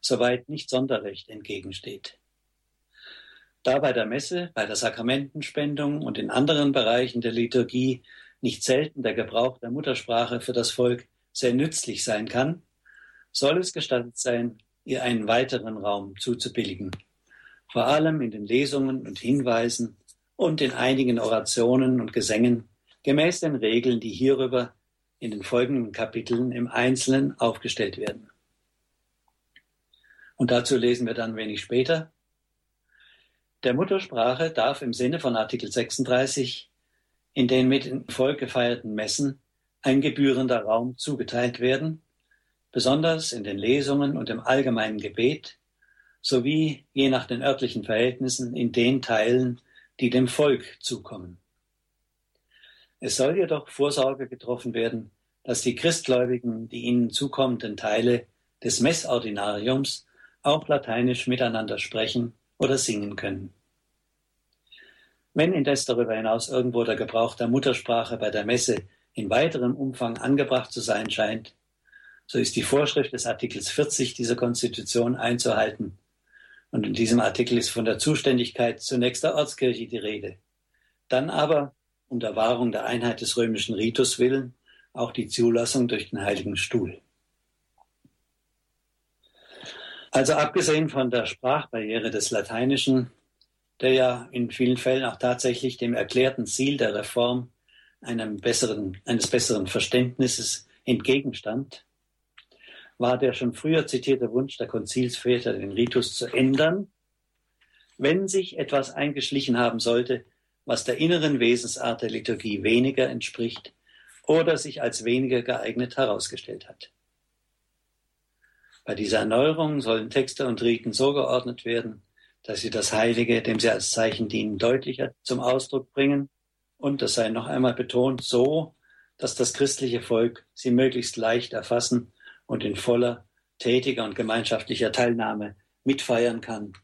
soweit nicht Sonderrecht entgegensteht. Da bei der Messe, bei der Sakramentenspendung und in anderen Bereichen der Liturgie nicht selten der Gebrauch der Muttersprache für das Volk sehr nützlich sein kann, soll es gestattet sein, ihr einen weiteren Raum zuzubilligen, vor allem in den Lesungen und Hinweisen und in einigen Orationen und Gesängen gemäß den Regeln, die hierüber in den folgenden Kapiteln im Einzelnen aufgestellt werden. Und dazu lesen wir dann wenig später. Der Muttersprache darf im Sinne von Artikel 36 in den mit dem Volk gefeierten Messen ein gebührender Raum zugeteilt werden, besonders in den Lesungen und im allgemeinen Gebet, sowie je nach den örtlichen Verhältnissen in den Teilen, die dem Volk zukommen. Es soll jedoch Vorsorge getroffen werden, dass die Christgläubigen die ihnen zukommenden Teile des Messordinariums auch lateinisch miteinander sprechen oder singen können. Wenn indes darüber hinaus irgendwo der Gebrauch der Muttersprache bei der Messe in weiterem Umfang angebracht zu sein scheint, so ist die Vorschrift des Artikels 40 dieser Konstitution einzuhalten. Und in diesem Artikel ist von der Zuständigkeit zunächst der Ortskirche die Rede. Dann aber, um der Wahrung der Einheit des römischen Ritus willen, auch die Zulassung durch den Heiligen Stuhl. Also abgesehen von der Sprachbarriere des Lateinischen, der ja in vielen Fällen auch tatsächlich dem erklärten Ziel der Reform besseren, eines besseren Verständnisses entgegenstand, war der schon früher zitierte Wunsch der Konzilsväter, den Ritus zu ändern, wenn sich etwas eingeschlichen haben sollte, was der inneren Wesensart der Liturgie weniger entspricht oder sich als weniger geeignet herausgestellt hat. Bei dieser Erneuerung sollen Texte und Riten so geordnet werden, dass sie das Heilige, dem sie als Zeichen dienen, deutlicher zum Ausdruck bringen und, das sei noch einmal betont, so, dass das christliche Volk sie möglichst leicht erfassen und in voller tätiger und gemeinschaftlicher Teilnahme mitfeiern kann,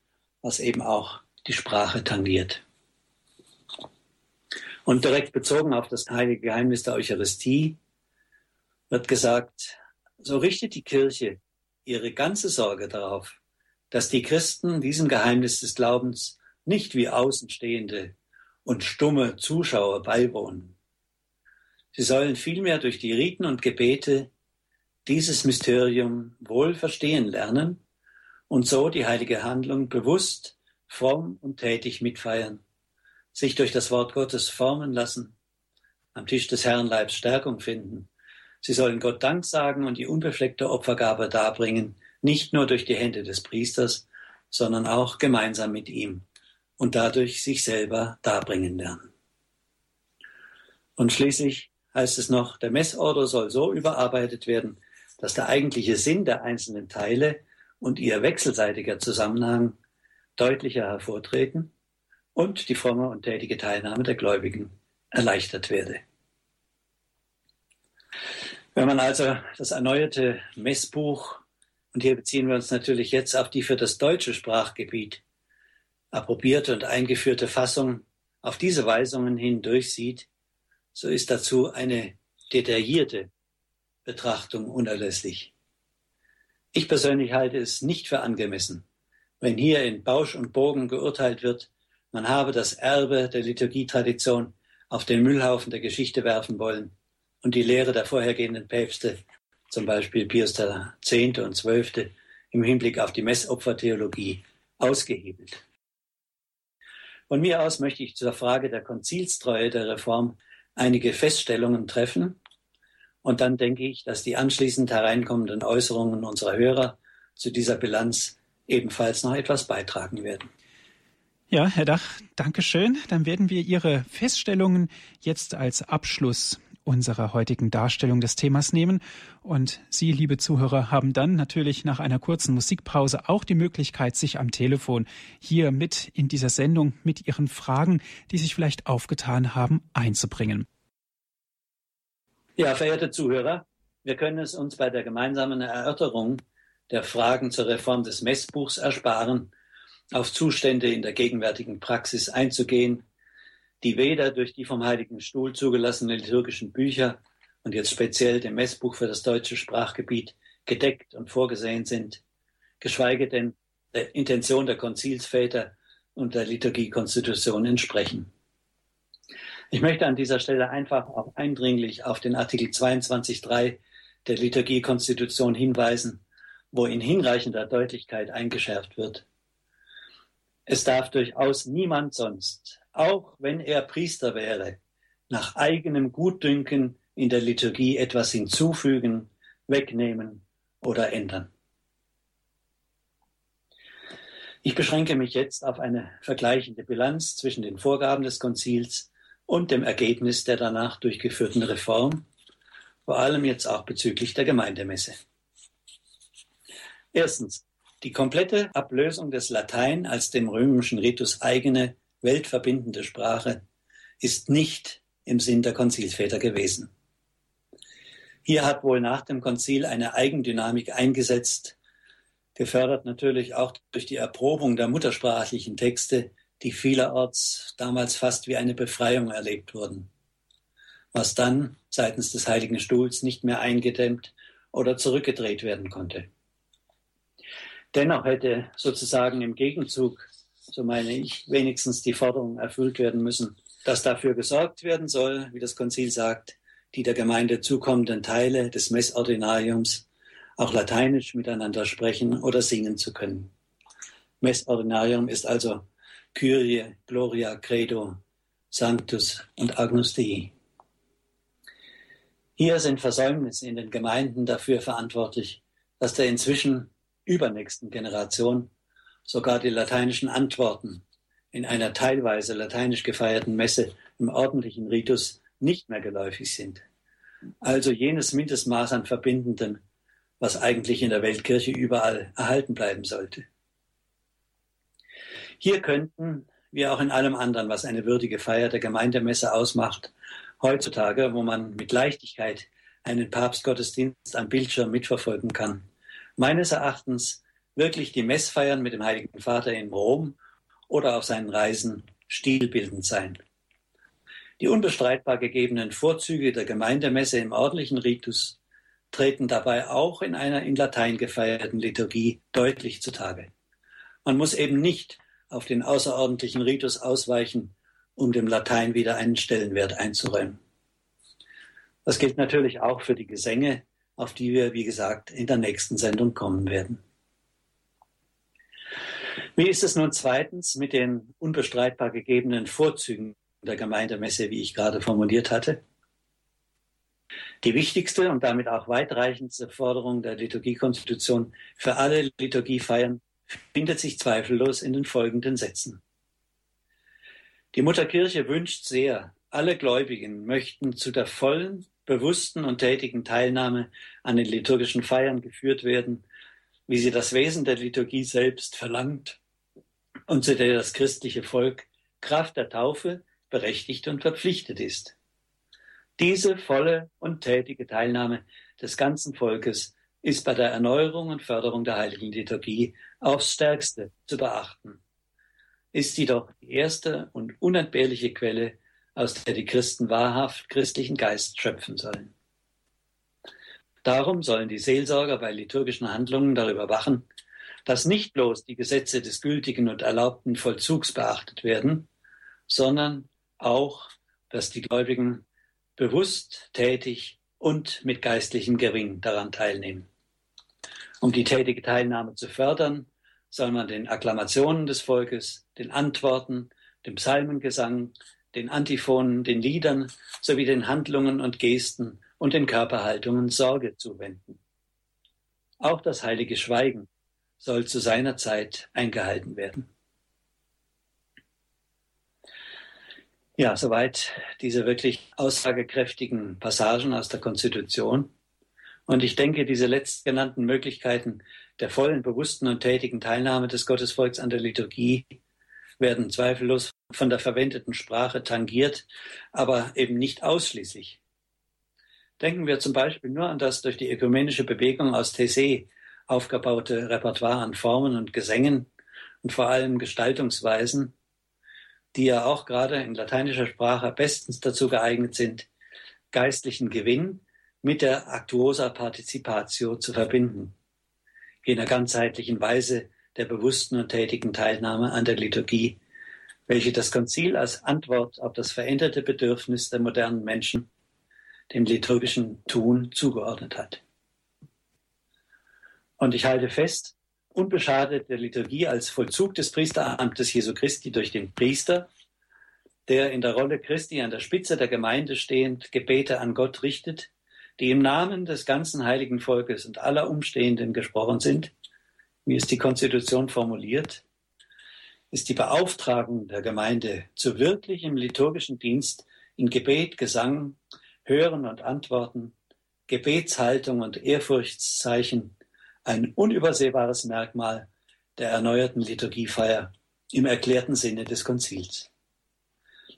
was eben auch die Sprache tangiert. Und direkt bezogen auf das heilige Geheimnis der Eucharistie wird gesagt, so richtet die Kirche ihre ganze Sorge darauf, dass die Christen diesem Geheimnis des Glaubens nicht wie Außenstehende und stumme Zuschauer beiwohnen. Sie sollen vielmehr durch die Riten und Gebete dieses Mysterium wohl verstehen lernen und so die heilige Handlung bewusst, fromm und tätig mitfeiern, sich durch das Wort Gottes formen lassen, am Tisch des Herrenleibs Stärkung finden. Sie sollen Gott Dank sagen und die unbefleckte Opfergabe darbringen, nicht nur durch die Hände des Priesters, sondern auch gemeinsam mit ihm und dadurch sich selber darbringen lernen. Und schließlich heißt es noch, der Messorder soll so überarbeitet werden, dass der eigentliche Sinn der einzelnen Teile und ihr wechselseitiger Zusammenhang deutlicher hervortreten und die fromme und tätige Teilnahme der Gläubigen erleichtert werde. Wenn man also das erneuerte Messbuch, und hier beziehen wir uns natürlich jetzt auf die für das deutsche Sprachgebiet approbierte und eingeführte Fassung, auf diese Weisungen hin durchsieht, so ist dazu eine detaillierte Betrachtung unerlässlich. Ich persönlich halte es nicht für angemessen, wenn hier in Bausch und Bogen geurteilt wird, man habe das Erbe der Liturgietradition auf den Müllhaufen der Geschichte werfen wollen und die Lehre der vorhergehenden Päpste, zum Beispiel Pius X. und XII., im Hinblick auf die Messopfertheologie ausgehebelt. Von mir aus möchte ich zur Frage der Konzilstreue der Reform einige Feststellungen treffen und dann denke ich, dass die anschließend hereinkommenden Äußerungen unserer Hörer zu dieser Bilanz ebenfalls noch etwas beitragen werden. Ja, Herr Dach, danke schön. Dann werden wir Ihre Feststellungen jetzt als Abschluss unserer heutigen Darstellung des Themas nehmen. Und Sie, liebe Zuhörer, haben dann natürlich nach einer kurzen Musikpause auch die Möglichkeit, sich am Telefon hier mit in dieser Sendung mit Ihren Fragen, die sich vielleicht aufgetan haben, einzubringen. Ja, verehrte Zuhörer, wir können es uns bei der gemeinsamen Erörterung der Fragen zur Reform des Messbuchs ersparen, auf Zustände in der gegenwärtigen Praxis einzugehen, die weder durch die vom Heiligen Stuhl zugelassenen liturgischen Bücher und jetzt speziell dem Messbuch für das deutsche Sprachgebiet gedeckt und vorgesehen sind, geschweige denn der Intention der Konzilsväter und der Liturgiekonstitution entsprechen. Ich möchte an dieser Stelle einfach auch eindringlich auf den Artikel 22.3 der Liturgiekonstitution hinweisen, wo in hinreichender Deutlichkeit eingeschärft wird. Es darf durchaus niemand sonst, auch wenn er Priester wäre, nach eigenem Gutdünken in der Liturgie etwas hinzufügen, wegnehmen oder ändern. Ich beschränke mich jetzt auf eine vergleichende Bilanz zwischen den Vorgaben des Konzils und dem Ergebnis der danach durchgeführten Reform, vor allem jetzt auch bezüglich der Gemeindemesse. Erstens. Die komplette Ablösung des Latein als dem römischen Ritus eigene, weltverbindende Sprache ist nicht im Sinn der Konzilsväter gewesen. Hier hat wohl nach dem Konzil eine Eigendynamik eingesetzt, gefördert natürlich auch durch die Erprobung der muttersprachlichen Texte, die vielerorts damals fast wie eine Befreiung erlebt wurden, was dann seitens des Heiligen Stuhls nicht mehr eingedämmt oder zurückgedreht werden konnte. Dennoch hätte sozusagen im Gegenzug, so meine ich, wenigstens die Forderung erfüllt werden müssen, dass dafür gesorgt werden soll, wie das Konzil sagt, die der Gemeinde zukommenden Teile des Messordinariums auch lateinisch miteinander sprechen oder singen zu können. Messordinarium ist also Kyrie, Gloria, Credo, Sanctus und Agnus Dei. Hier sind Versäumnisse in den Gemeinden dafür verantwortlich, dass der inzwischen übernächsten Generation sogar die lateinischen Antworten in einer teilweise lateinisch gefeierten Messe im ordentlichen Ritus nicht mehr geläufig sind. Also jenes Mindestmaß an Verbindendem, was eigentlich in der Weltkirche überall erhalten bleiben sollte. Hier könnten, wie auch in allem anderen, was eine würdige Feier der Gemeindemesse ausmacht, heutzutage, wo man mit Leichtigkeit einen Papstgottesdienst am Bildschirm mitverfolgen kann, meines Erachtens wirklich die Messfeiern mit dem Heiligen Vater in Rom oder auf seinen Reisen stilbildend sein. Die unbestreitbar gegebenen Vorzüge der Gemeindemesse im ordentlichen Ritus treten dabei auch in einer in Latein gefeierten Liturgie deutlich zutage. Man muss eben nicht auf den außerordentlichen Ritus ausweichen, um dem Latein wieder einen Stellenwert einzuräumen. Das gilt natürlich auch für die Gesänge, auf die wir, wie gesagt, in der nächsten Sendung kommen werden. Wie ist es nun zweitens mit den unbestreitbar gegebenen Vorzügen der Gemeindemesse, wie ich gerade formuliert hatte? Die wichtigste und damit auch weitreichendste Forderung der Liturgiekonstitution für alle Liturgiefeiern findet sich zweifellos in den folgenden Sätzen. Die Mutterkirche wünscht sehr, alle Gläubigen möchten zu der vollen, bewussten und tätigen Teilnahme an den liturgischen Feiern geführt werden, wie sie das Wesen der Liturgie selbst verlangt und zu der das christliche Volk Kraft der Taufe berechtigt und verpflichtet ist. Diese volle und tätige Teilnahme des ganzen Volkes ist bei der Erneuerung und Förderung der heiligen Liturgie aufs stärkste zu beachten ist sie doch die erste und unentbehrliche Quelle, aus der die Christen wahrhaft christlichen Geist schöpfen sollen. Darum sollen die Seelsorger bei liturgischen Handlungen darüber wachen, dass nicht bloß die Gesetze des gültigen und erlaubten Vollzugs beachtet werden, sondern auch, dass die Gläubigen bewusst, tätig und mit geistlichem Gewinn daran teilnehmen. Um die tätige Teilnahme zu fördern, soll man den Akklamationen des Volkes, den Antworten, dem Psalmengesang, den Antiphonen, den Liedern sowie den Handlungen und Gesten und den Körperhaltungen Sorge zuwenden. Auch das heilige Schweigen soll zu seiner Zeit eingehalten werden. Ja, soweit diese wirklich aussagekräftigen Passagen aus der Konstitution. Und ich denke, diese letztgenannten Möglichkeiten der vollen, bewussten und tätigen Teilnahme des Gottesvolks an der Liturgie werden zweifellos von der verwendeten Sprache tangiert, aber eben nicht ausschließlich. Denken wir zum Beispiel nur an das durch die ökumenische Bewegung aus Tessé aufgebaute Repertoire an Formen und Gesängen und vor allem Gestaltungsweisen, die ja auch gerade in lateinischer Sprache bestens dazu geeignet sind, geistlichen Gewinn mit der Actuosa Participatio zu verbinden jener ganzheitlichen Weise der bewussten und tätigen Teilnahme an der Liturgie, welche das Konzil als Antwort auf das veränderte Bedürfnis der modernen Menschen dem liturgischen Tun zugeordnet hat. Und ich halte fest, unbeschadet der Liturgie als Vollzug des Priesteramtes Jesu Christi durch den Priester, der in der Rolle Christi an der Spitze der Gemeinde stehend Gebete an Gott richtet, die im Namen des ganzen heiligen Volkes und aller Umstehenden gesprochen sind, wie es die Konstitution formuliert, ist die Beauftragung der Gemeinde zu wirklichem liturgischen Dienst in Gebet, Gesang, Hören und Antworten, Gebetshaltung und Ehrfurchtszeichen ein unübersehbares Merkmal der erneuerten Liturgiefeier im erklärten Sinne des Konzils.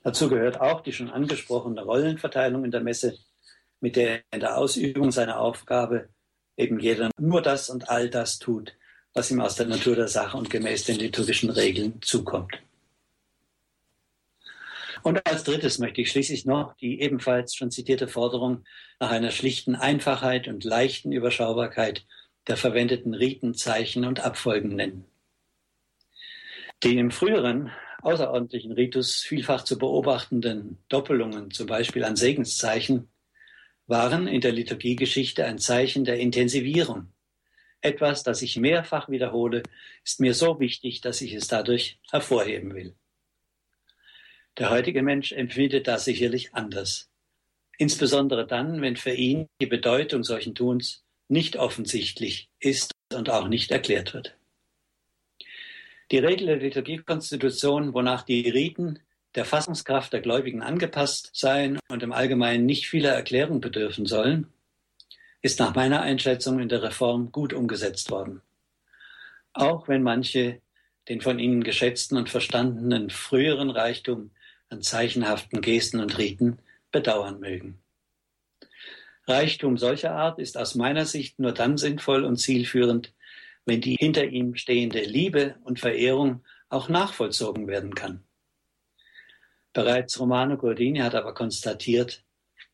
Dazu gehört auch die schon angesprochene Rollenverteilung in der Messe, mit der in der Ausübung seiner Aufgabe eben jeder nur das und all das tut, was ihm aus der Natur der Sache und gemäß den liturgischen Regeln zukommt. Und als drittes möchte ich schließlich noch die ebenfalls schon zitierte Forderung nach einer schlichten Einfachheit und leichten Überschaubarkeit der verwendeten Riten, Zeichen und Abfolgen nennen. Die im früheren außerordentlichen Ritus vielfach zu beobachtenden Doppelungen, zum Beispiel an Segenszeichen, waren in der Liturgiegeschichte ein Zeichen der Intensivierung. Etwas, das ich mehrfach wiederhole, ist mir so wichtig, dass ich es dadurch hervorheben will. Der heutige Mensch empfindet das sicherlich anders. Insbesondere dann, wenn für ihn die Bedeutung solchen Tuns nicht offensichtlich ist und auch nicht erklärt wird. Die Regel der Liturgiekonstitution, wonach die Riten der Fassungskraft der Gläubigen angepasst seien und im Allgemeinen nicht vieler Erklärung bedürfen sollen, ist nach meiner Einschätzung in der Reform gut umgesetzt worden. Auch wenn manche den von ihnen geschätzten und verstandenen früheren Reichtum an zeichenhaften Gesten und Riten bedauern mögen. Reichtum solcher Art ist aus meiner Sicht nur dann sinnvoll und zielführend, wenn die hinter ihm stehende Liebe und Verehrung auch nachvollzogen werden kann. Bereits Romano Gordini hat aber konstatiert,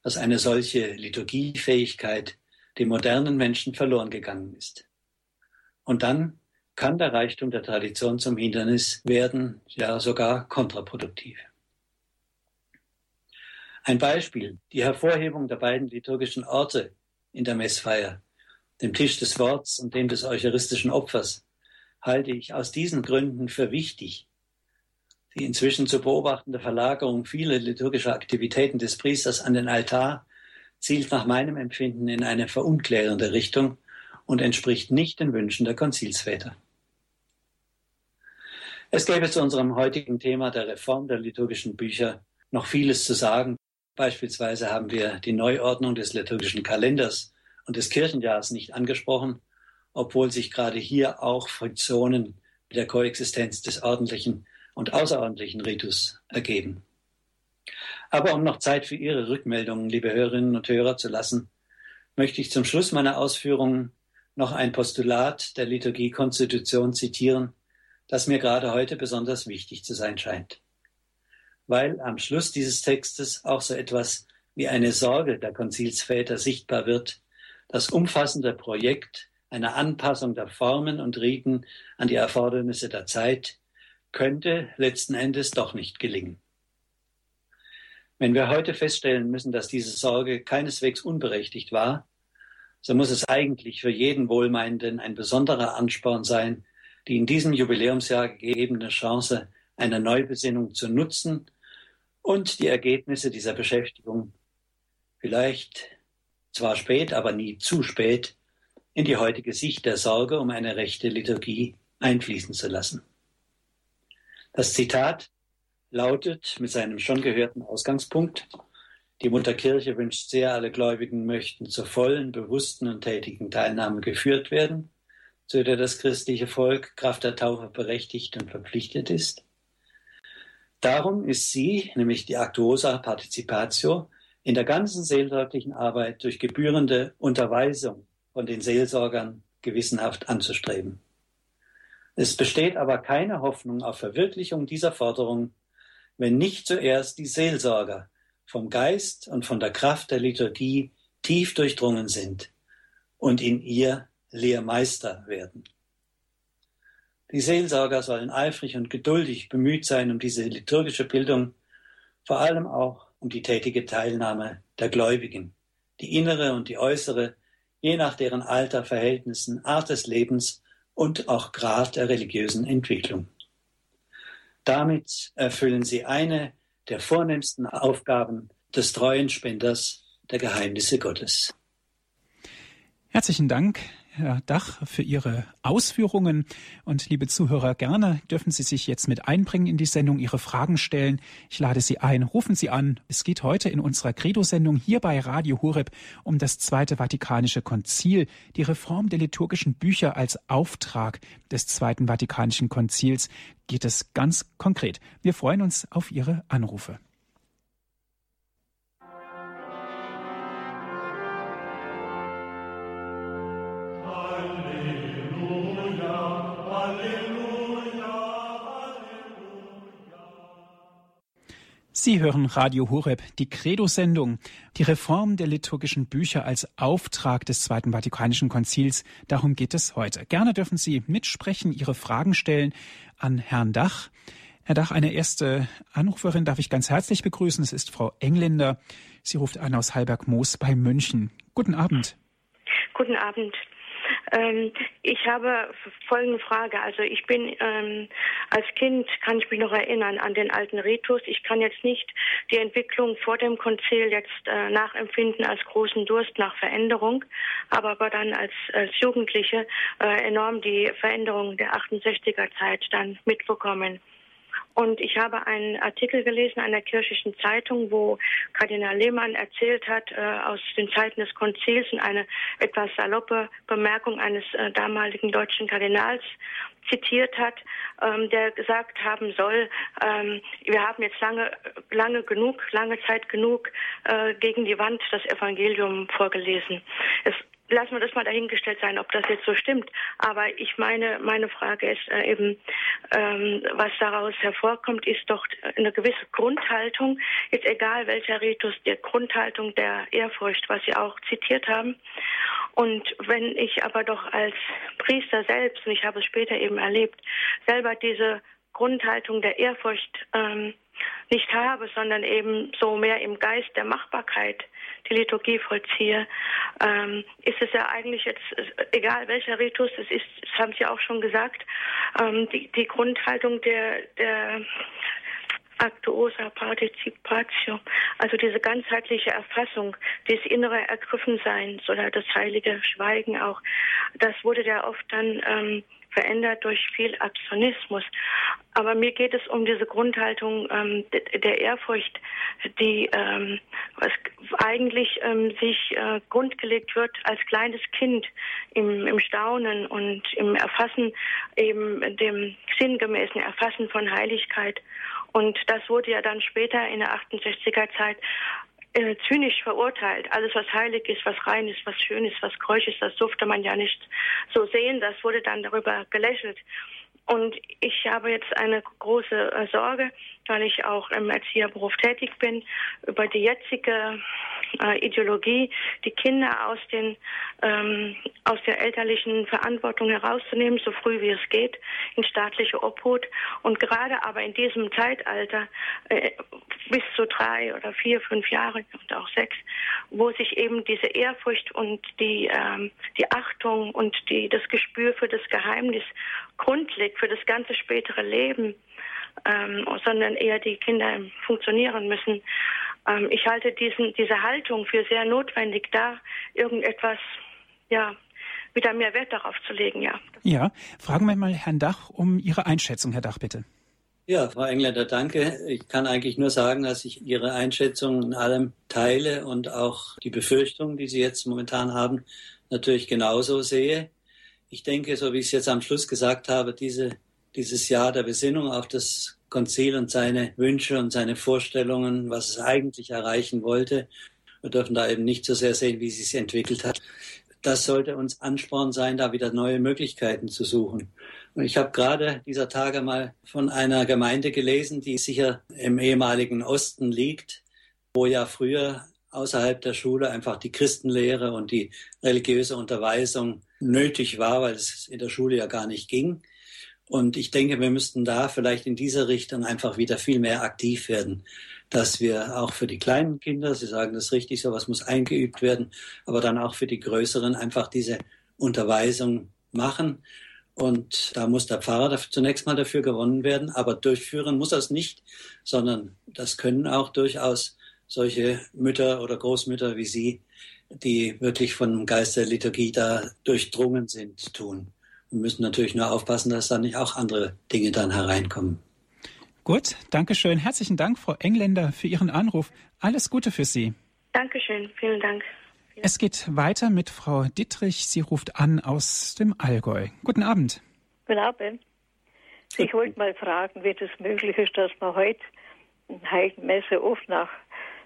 dass eine solche Liturgiefähigkeit dem modernen Menschen verloren gegangen ist. Und dann kann der Reichtum der Tradition zum Hindernis werden, ja sogar kontraproduktiv. Ein Beispiel, die Hervorhebung der beiden liturgischen Orte in der Messfeier, dem Tisch des Worts und dem des eucharistischen Opfers, halte ich aus diesen Gründen für wichtig. Die inzwischen zu beobachtende Verlagerung vieler liturgischer Aktivitäten des Priesters an den Altar zielt nach meinem Empfinden in eine verunklärende Richtung und entspricht nicht den Wünschen der Konzilsväter. Es gäbe zu unserem heutigen Thema der Reform der liturgischen Bücher noch vieles zu sagen, Beispielsweise haben wir die Neuordnung des liturgischen Kalenders und des Kirchenjahres nicht angesprochen, obwohl sich gerade hier auch Friktionen mit der Koexistenz des ordentlichen und außerordentlichen Ritus ergeben. Aber um noch Zeit für Ihre Rückmeldungen, liebe Hörerinnen und Hörer, zu lassen, möchte ich zum Schluss meiner Ausführungen noch ein Postulat der Liturgiekonstitution zitieren, das mir gerade heute besonders wichtig zu sein scheint weil am Schluss dieses Textes auch so etwas wie eine Sorge der Konzilsväter sichtbar wird, das umfassende Projekt einer Anpassung der Formen und Riten an die Erfordernisse der Zeit könnte letzten Endes doch nicht gelingen. Wenn wir heute feststellen müssen, dass diese Sorge keineswegs unberechtigt war, so muss es eigentlich für jeden Wohlmeinenden ein besonderer Ansporn sein, die in diesem Jubiläumsjahr gegebene Chance einer Neubesinnung zu nutzen und die Ergebnisse dieser Beschäftigung vielleicht zwar spät, aber nie zu spät in die heutige Sicht der Sorge um eine rechte Liturgie einfließen zu lassen. Das Zitat lautet mit seinem schon gehörten Ausgangspunkt, die Mutterkirche wünscht sehr, alle Gläubigen möchten zur vollen, bewussten und tätigen Teilnahme geführt werden, zu der das christliche Volk Kraft der Taufe berechtigt und verpflichtet ist. Darum ist sie, nämlich die Actuosa Participatio, in der ganzen seelsorglichen Arbeit durch gebührende Unterweisung von den Seelsorgern gewissenhaft anzustreben. Es besteht aber keine Hoffnung auf Verwirklichung dieser Forderung, wenn nicht zuerst die Seelsorger vom Geist und von der Kraft der Liturgie tief durchdrungen sind und in ihr Lehrmeister werden. Die Seelsorger sollen eifrig und geduldig bemüht sein um diese liturgische Bildung, vor allem auch um die tätige Teilnahme der Gläubigen, die innere und die äußere, je nach deren Alter, Verhältnissen, Art des Lebens und auch Grad der religiösen Entwicklung. Damit erfüllen sie eine der vornehmsten Aufgaben des treuen Spenders der Geheimnisse Gottes. Herzlichen Dank, Herr Dach, für Ihre Ausführungen. Und liebe Zuhörer, gerne dürfen Sie sich jetzt mit einbringen in die Sendung, Ihre Fragen stellen. Ich lade Sie ein, rufen Sie an. Es geht heute in unserer Credo-Sendung hier bei Radio Horeb um das Zweite Vatikanische Konzil, die Reform der liturgischen Bücher als Auftrag des Zweiten Vatikanischen Konzils geht es ganz konkret. Wir freuen uns auf Ihre Anrufe. Sie hören Radio Horeb, die Credo-Sendung, die Reform der liturgischen Bücher als Auftrag des Zweiten Vatikanischen Konzils. Darum geht es heute. Gerne dürfen Sie mitsprechen, Ihre Fragen stellen an Herrn Dach. Herr Dach, eine erste Anruferin darf ich ganz herzlich begrüßen. Es ist Frau Engländer. Sie ruft an aus Halberg-Moos bei München. Guten Abend. Guten Abend. Ähm, ich habe folgende Frage. Also ich bin ähm, als Kind, kann ich mich noch erinnern an den alten Ritus. Ich kann jetzt nicht die Entwicklung vor dem Konzil jetzt äh, nachempfinden als großen Durst nach Veränderung, aber, aber dann als, als Jugendliche äh, enorm die Veränderung der 68er Zeit dann mitbekommen. Und ich habe einen Artikel gelesen einer kirchlichen Zeitung, wo Kardinal Lehmann erzählt hat, äh, aus den Zeiten des Konzils und eine etwas saloppe Bemerkung eines äh, damaligen deutschen Kardinals zitiert hat, ähm, der gesagt haben soll, ähm, wir haben jetzt lange, lange genug, lange Zeit genug äh, gegen die Wand das Evangelium vorgelesen. Es lassen wir das mal dahingestellt sein, ob das jetzt so stimmt. Aber ich meine, meine Frage ist äh, eben, ähm, was daraus hervorkommt, ist doch eine gewisse Grundhaltung, jetzt egal welcher Ritus, der Grundhaltung der Ehrfurcht, was Sie auch zitiert haben. Und wenn ich aber doch als Priester selbst, und ich habe es später eben erlebt, selber diese Grundhaltung der Ehrfurcht ähm, nicht habe, sondern eben so mehr im Geist der Machbarkeit die Liturgie vollziehe, ähm, ist es ja eigentlich jetzt, egal welcher Ritus es ist, das haben Sie auch schon gesagt, ähm, die, die Grundhaltung der, der Actuosa Participatio, also diese ganzheitliche Erfassung des innere Ergriffenseins oder das heilige Schweigen auch, das wurde ja oft dann ähm, verändert durch viel Aktionismus. Aber mir geht es um diese Grundhaltung ähm, der Ehrfurcht, die ähm, eigentlich ähm, sich äh, grundgelegt wird als kleines Kind im, im Staunen und im Erfassen, eben dem sinngemäßen Erfassen von Heiligkeit. Und das wurde ja dann später in der 68er Zeit äh, zynisch verurteilt. Alles, was heilig ist, was rein ist, was schön ist, was keusch ist, das durfte man ja nicht so sehen. Das wurde dann darüber gelächelt. Und ich habe jetzt eine große äh, Sorge, weil ich auch im Erzieherberuf tätig bin, über die jetzige äh, Ideologie, die Kinder aus, den, ähm, der elterlichen Verantwortung herauszunehmen, so früh wie es geht, in staatliche Obhut. Und gerade aber in diesem Zeitalter, äh, bis zu drei oder vier, fünf Jahre und auch sechs, wo sich eben diese Ehrfurcht und die, ähm, die Achtung und die, das Gespür für das Geheimnis grundlegt, für das ganze spätere Leben, ähm, sondern eher die Kinder funktionieren müssen. Ähm, ich halte diesen, diese Haltung für sehr notwendig, da irgendetwas, ja, wieder mehr Wert darauf zu legen, ja. Ja, fragen wir mal Herrn Dach um Ihre Einschätzung, Herr Dach, bitte. Ja, Frau Engländer, danke. Ich kann eigentlich nur sagen, dass ich Ihre Einschätzung in allem teile und auch die Befürchtungen, die Sie jetzt momentan haben, natürlich genauso sehe. Ich denke, so wie ich es jetzt am Schluss gesagt habe, diese, dieses Jahr der Besinnung auf das Konzil und seine Wünsche und seine Vorstellungen, was es eigentlich erreichen wollte, wir dürfen da eben nicht so sehr sehen, wie es sich entwickelt hat. Das sollte uns Ansporn sein, da wieder neue Möglichkeiten zu suchen. Und ich habe gerade dieser Tage mal von einer Gemeinde gelesen, die sicher im ehemaligen Osten liegt, wo ja früher außerhalb der Schule einfach die Christenlehre und die religiöse Unterweisung nötig war, weil es in der Schule ja gar nicht ging. Und ich denke, wir müssten da vielleicht in dieser Richtung einfach wieder viel mehr aktiv werden, dass wir auch für die kleinen Kinder, Sie sagen das richtig, sowas muss eingeübt werden, aber dann auch für die größeren einfach diese Unterweisung machen. Und da muss der Pfarrer zunächst mal dafür gewonnen werden, aber durchführen muss es nicht, sondern das können auch durchaus solche Mütter oder Großmütter wie Sie, die wirklich vom Geist der Liturgie da durchdrungen sind, tun. Wir müssen natürlich nur aufpassen, dass da nicht auch andere Dinge dann hereinkommen. Gut, danke schön. Herzlichen Dank, Frau Engländer, für Ihren Anruf. Alles Gute für Sie. Dankeschön, vielen Dank. Es geht weiter mit Frau Dittrich. Sie ruft an aus dem Allgäu. Guten Abend. Guten Abend. Ich wollte mal fragen, wie das möglich ist, dass man heute in Heiligen Messe oft nach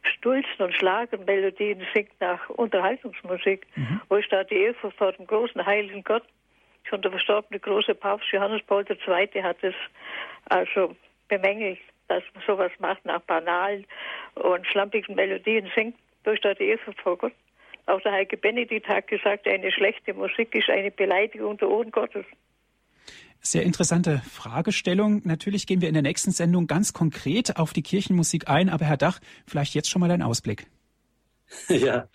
Stulzen und Schlagermelodien singt, nach Unterhaltungsmusik. Mhm. Wo ist da die Ehrfurcht vor dem großen heiligen Gott? Schon der verstorbene große Papst Johannes Paul II. hat es also bemängelt, dass man sowas macht nach banalen und schlampigen Melodien singt, durch das Ehre vor Gott. Auch der Heike Benedikt hat gesagt, eine schlechte Musik ist eine Beleidigung der Ohren Gottes. Sehr interessante Fragestellung. Natürlich gehen wir in der nächsten Sendung ganz konkret auf die Kirchenmusik ein, aber Herr Dach, vielleicht jetzt schon mal ein Ausblick. [laughs] Ja,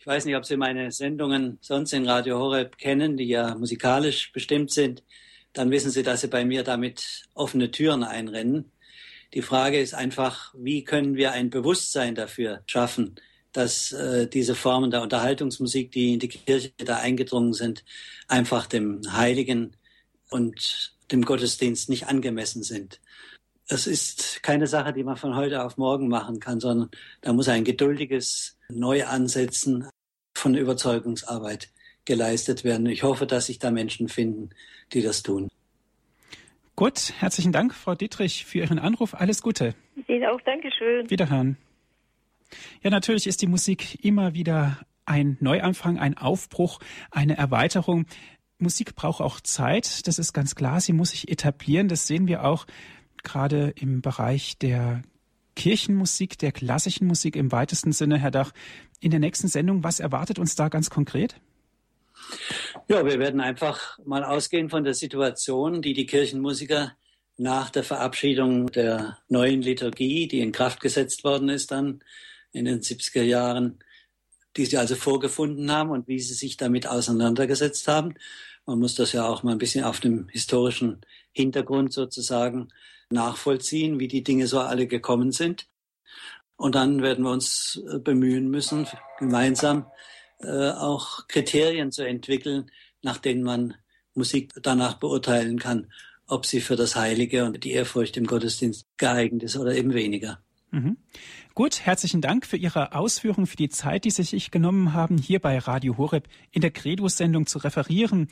ich weiß nicht, ob Sie meine Sendungen sonst in Radio Horeb kennen, die ja musikalisch bestimmt sind. Dann wissen Sie, dass Sie bei mir damit offene Türen einrennen. Die Frage ist einfach, wie können wir ein Bewusstsein dafür schaffen, dass äh, diese Formen der Unterhaltungsmusik, die in die Kirche da eingedrungen sind, einfach dem Heiligen und dem Gottesdienst nicht angemessen sind. Es ist keine Sache, die man von heute auf morgen machen kann, sondern da muss ein geduldiges Neuansetzen von Überzeugungsarbeit geleistet werden. Ich hoffe, dass sich da Menschen finden, die das tun. Gut, herzlichen Dank, Frau Dietrich, für Ihren Anruf. Alles Gute. Ihnen auch, Dankeschön. Wiederhören. Ja, natürlich ist die Musik immer wieder ein Neuanfang, ein Aufbruch, eine Erweiterung. Musik braucht auch Zeit, das ist ganz klar. Sie muss sich etablieren. Das sehen wir auch gerade im Bereich der Kirchenmusik, der klassischen Musik im weitesten Sinne. Herr Dach, in der nächsten Sendung, was erwartet uns da ganz konkret? Ja, wir werden einfach mal ausgehen von der Situation, die die Kirchenmusiker nach der Verabschiedung der neuen Liturgie, die in Kraft gesetzt worden ist dann in den 70er Jahren, die sie also vorgefunden haben und wie sie sich damit auseinandergesetzt haben. Man muss das ja auch mal ein bisschen auf dem historischen Hintergrund sozusagen nachvollziehen, wie die Dinge so alle gekommen sind. Und dann werden wir uns äh, bemühen müssen, gemeinsam äh, auch Kriterien zu entwickeln, nach denen man Musik danach beurteilen kann, ob sie für das Heilige und die Ehrfurcht im Gottesdienst geeignet ist oder eben weniger. Mhm. Gut, herzlichen Dank für Ihre Ausführungen, für die Zeit, die Sie sich genommen haben, hier bei Radio Horeb in der Credo-Sendung zu referieren.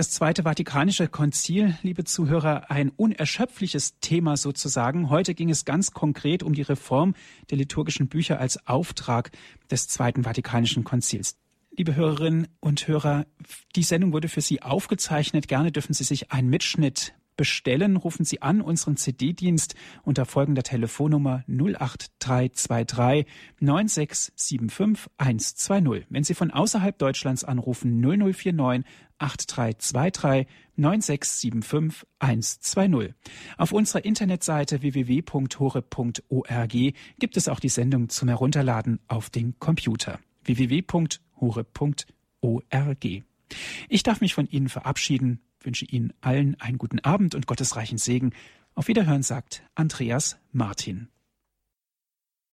Das Zweite Vatikanische Konzil, liebe Zuhörer, ein unerschöpfliches Thema sozusagen. Heute ging es ganz konkret um die Reform der liturgischen Bücher als Auftrag des Zweiten Vatikanischen Konzils. Liebe Hörerinnen und Hörer, die Sendung wurde für Sie aufgezeichnet. Gerne dürfen Sie sich einen Mitschnitt bestellen, rufen Sie an unseren CD-Dienst unter folgender Telefonnummer 08323 9675 120. Wenn Sie von außerhalb Deutschlands anrufen 0049 8323 9675 120. Auf unserer Internetseite www.hore.org gibt es auch die Sendung zum Herunterladen auf den Computer www.hore.org. Ich darf mich von Ihnen verabschieden, wünsche Ihnen allen einen guten Abend und gottesreichen Segen. Auf Wiederhören sagt Andreas Martin.